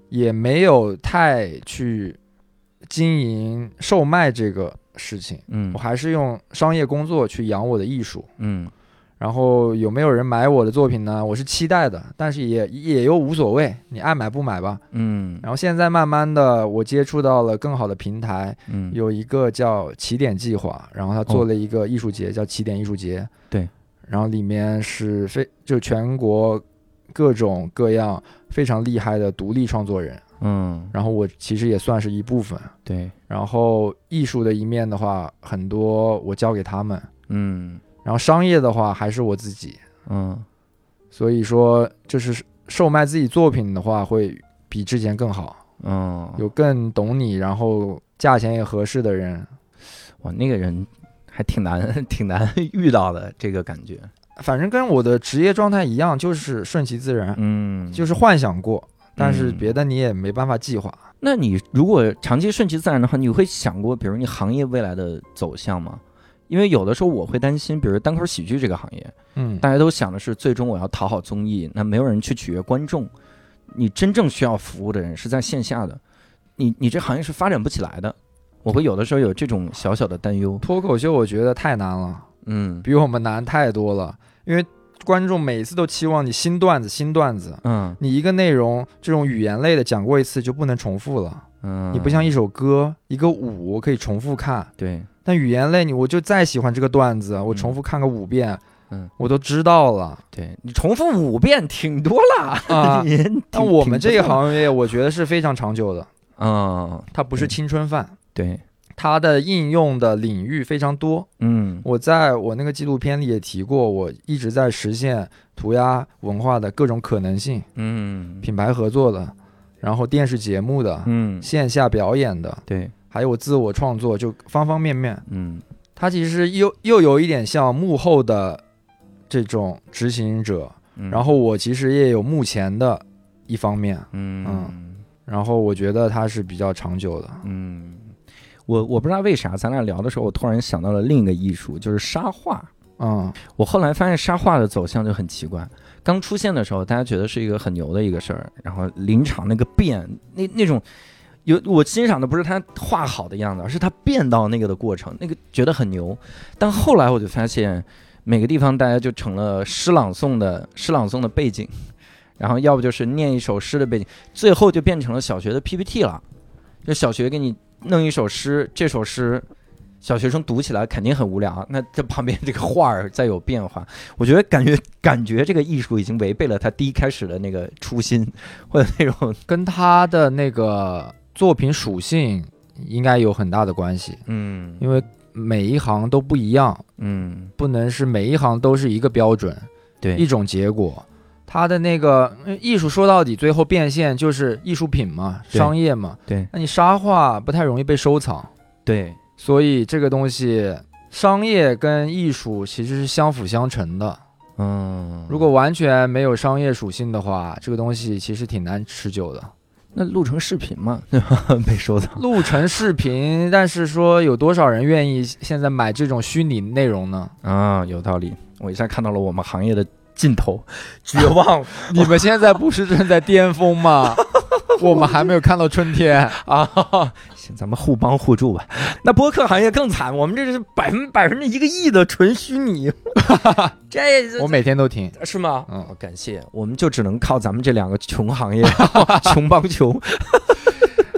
S5: 也没有太去经营售卖这个事情，
S1: 嗯
S5: 我还是用商业工作去养我的艺术。
S1: 嗯
S5: 然后有没有人买我的作品呢？我是期待的，但是也也又无所谓，你爱买不买吧。
S1: 嗯
S5: 然后现在慢慢的，我接触到了更好的平台，
S1: 嗯，
S5: 有一个叫起点计划，然后他做了一个艺术节，叫起点艺术节。
S1: 对，
S5: 然后里面是非就全国各种各样非常厉害的独立创作人，
S1: 嗯。
S5: 然后我其实也算是一部分。
S1: 对，
S5: 然后艺术的一面的话，很多我交给他们，
S1: 嗯。
S5: 然后商业的话还是我自己。
S1: 嗯。
S5: 所以说，就是售卖自己作品的话，会比之前更好，
S1: 嗯，
S5: 有更懂你，然后价钱也合适的人。
S1: 哇，那个人还挺难 *laughs* 挺难遇到的这个感觉，
S5: 反正跟我的职业状态一样，就是顺其自然，
S1: 嗯，
S5: 就是幻想过，但是
S1: 嗯
S5: 别的你也没办法计划。
S1: 那你如果长期顺其自然的话，你会想过，比如你行业未来的走向吗？因为有的时候我会担心，比如单口喜剧这个行业，
S5: 嗯，
S1: 大家都想的是最终我要讨好综艺，那没有人去取悦观众。你真正需要服务的人是在线下的，你你这行业是发展不起来的。我会有的时候有这种小小的担忧。
S5: 脱口秀我觉得太难了，
S1: 嗯
S5: 比我们难太多了，因为观众每次都期望你新段子，新段子。
S1: 嗯。
S5: 你一个内容这种语言类的讲过一次就不能重复了，
S1: 嗯，
S5: 你不像一首歌、一个舞可以重复看，
S1: 对，
S5: 但语言类你我就再喜欢这个段子，我重复看个五遍，
S1: 嗯，
S5: 我都知道了。
S1: 对你重复五遍挺多了 *laughs*
S5: 但我们这个行业，我觉得是非常长久的，
S1: 嗯，
S5: 它不是青春饭，
S1: 对，
S5: 它的应用的领域非常多。
S1: 嗯。
S5: 我在我那个纪录片里也提过，我一直在实现涂鸦文化的各种可能性，
S1: 嗯。
S5: 品牌合作的，然后电视节目的，
S1: 嗯，
S5: 线下表演的，
S1: 对，
S5: 还有我自我创作，就方方面面。
S1: 嗯。
S5: 它其实又又有一点像幕后的这种执行者，
S1: 嗯，
S5: 然后我其实也有目前的一方面，
S1: 嗯。
S5: 然后我觉得它是比较长久的。
S1: 嗯，我我不知道为啥，咱俩聊的时候，我突然想到了另一个艺术，就是沙画。
S5: 嗯
S1: 我后来发现沙画的走向就很奇怪。刚出现的时候，大家觉得是一个很牛的一个事儿，然后临场那个变，那那种有我欣赏的不是他画好的样子，而是他变到那个的过程，那个觉得很牛。但后来我就发现，每个地方大家就成了诗朗诵的诗朗诵的背景，然后要不就是念一首诗的背景，最后就变成了小学的 PPT 了。就小学给你弄一首诗，这首诗小学生读起来肯定很无聊，那这旁边这个画儿再有变化，我觉得感觉感觉这个艺术已经违背了他第一开始的那个初心，或者那种 *laughs*
S5: 跟他的那个作品属性应该有很大的关系，
S1: 嗯
S5: 因为每一行都不一样，
S1: 嗯
S5: 不能是每一行都是一个标准，
S1: 对
S5: 一种结果。他的那个呃艺术说到底，最后变现就是艺术品嘛，商业嘛。
S1: 对
S5: 那你沙画不太容易被收藏，
S1: 对
S5: 所以这个东西，商业跟艺术其实是相辅相成的。
S1: 嗯，
S5: 如果完全没有商业属性的话，这个东西其实挺难持久的。
S1: 那录成视频嘛，对吧？被收藏，
S5: 录成视频，但是说有多少人愿意现在买这种虚拟内容呢？
S1: 啊，有道理。我一下看到了我们行业的尽头，绝望 *laughs*
S5: 你们现在不是正在巅峰吗？*laughs* 我们还没有看到春天。
S1: 啊！行，咱们互帮互助吧。那播客行业更惨，我们这是百分百分之一个亿的纯虚拟，*laughs* 这这
S5: 我每天都听。
S1: 是吗？
S5: 嗯
S1: 哦，感谢，我们就只能靠咱们这两个穷行业，穷帮穷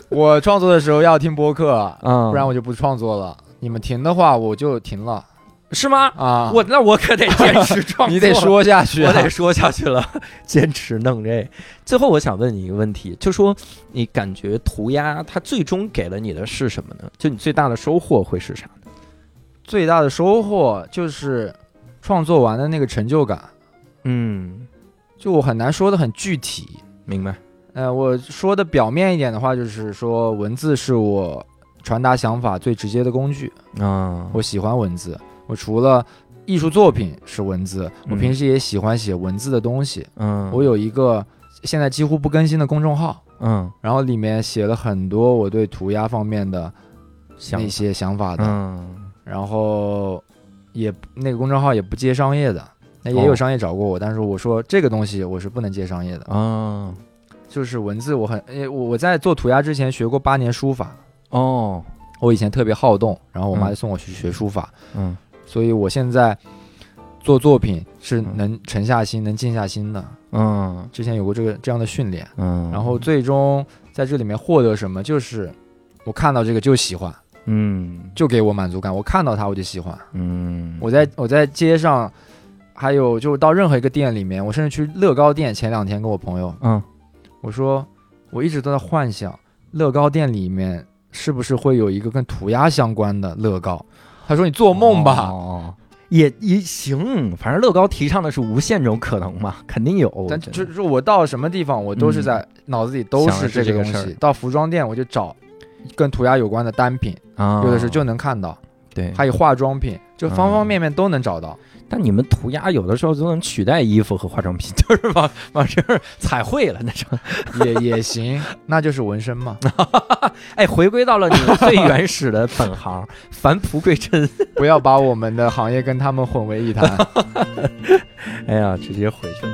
S5: 我创作的时候要听播客，
S1: 嗯，
S5: 不然我就不创作了。你们停的话，我就停了
S1: 是吗？
S5: 啊。
S1: 我那我可得坚持创作，*laughs*
S5: 你得说下去、啊，
S1: 我得说下去了，坚持弄这。最后，我想问你一个问题，就说你感觉涂鸦它最终给了你的是什么呢？就你最大的收获会是啥呢？
S5: 最大的收获就是创作完的那个成就感。
S1: 嗯，
S5: 就我很难说的很具体。
S1: 明白。
S5: 呃，我说的表面一点的话，就是说文字是我传达想法最直接的工具。
S1: 啊，
S5: 我喜欢文字，我除了艺术作品是文字，我
S1: 嗯。
S5: 平时也喜欢写文字的东西。
S1: 嗯，
S5: 我有一个现在几乎不更新的公众号，
S1: 嗯。
S5: 然后里面写了很多我对涂鸦方面的
S1: 想
S5: 那些想法的，
S1: 嗯。
S5: 然后也那个公众号也不接商业的，那也
S1: 哦
S5: 有商业找过我，但是我说这个东西我是不能接商业的，
S1: 啊
S5: 就是文字我很，诶我我在做涂鸦之前学过八年书法，
S1: 哦。
S5: 我以前特别好动，然后我妈
S1: 嗯。
S5: 就送我去学书法，
S1: 嗯
S5: 所以我现在做作品是
S1: 嗯
S5: 能沉下心、能静下心的。
S1: 嗯
S5: 之前有过这个这样的训练，
S1: 嗯，
S5: 然后最终在这里面获得什么，就是我看到这个就喜欢，
S1: 嗯
S5: 就给我满足感。我看到它我就喜欢。
S1: 嗯
S5: 我在我在街上，还有就是到任何一个店里面，我甚至去乐高店。前两天跟我朋友
S1: 嗯
S5: 我说，我一直都在幻想乐高店里面是不是会有一个跟涂鸦相关的乐高。他说你做梦吧。
S1: 哦，也也行，反正乐高提倡的是无限种可能嘛，肯定有。
S5: 但就是我到什么地方，我都是在脑子里都是这个东。西到服装店，我就找跟涂鸦有关的单品，
S1: 啊，
S5: 有的时候就能看到，
S1: 对。
S5: 还有化妆品，就方方
S1: 嗯
S5: 面面都能找到。
S1: 但你们涂鸦有的时候都能取代衣服和化妆品，就是往 *laughs* 往这儿彩绘了那种。*laughs*
S5: 也也行，那就是纹身嘛。*laughs*
S1: 哎，回归到了你们最原始的本行，返璞归真。
S5: 不要把我们的行业跟他们混为一谈。
S1: 哎呀，直接回去了。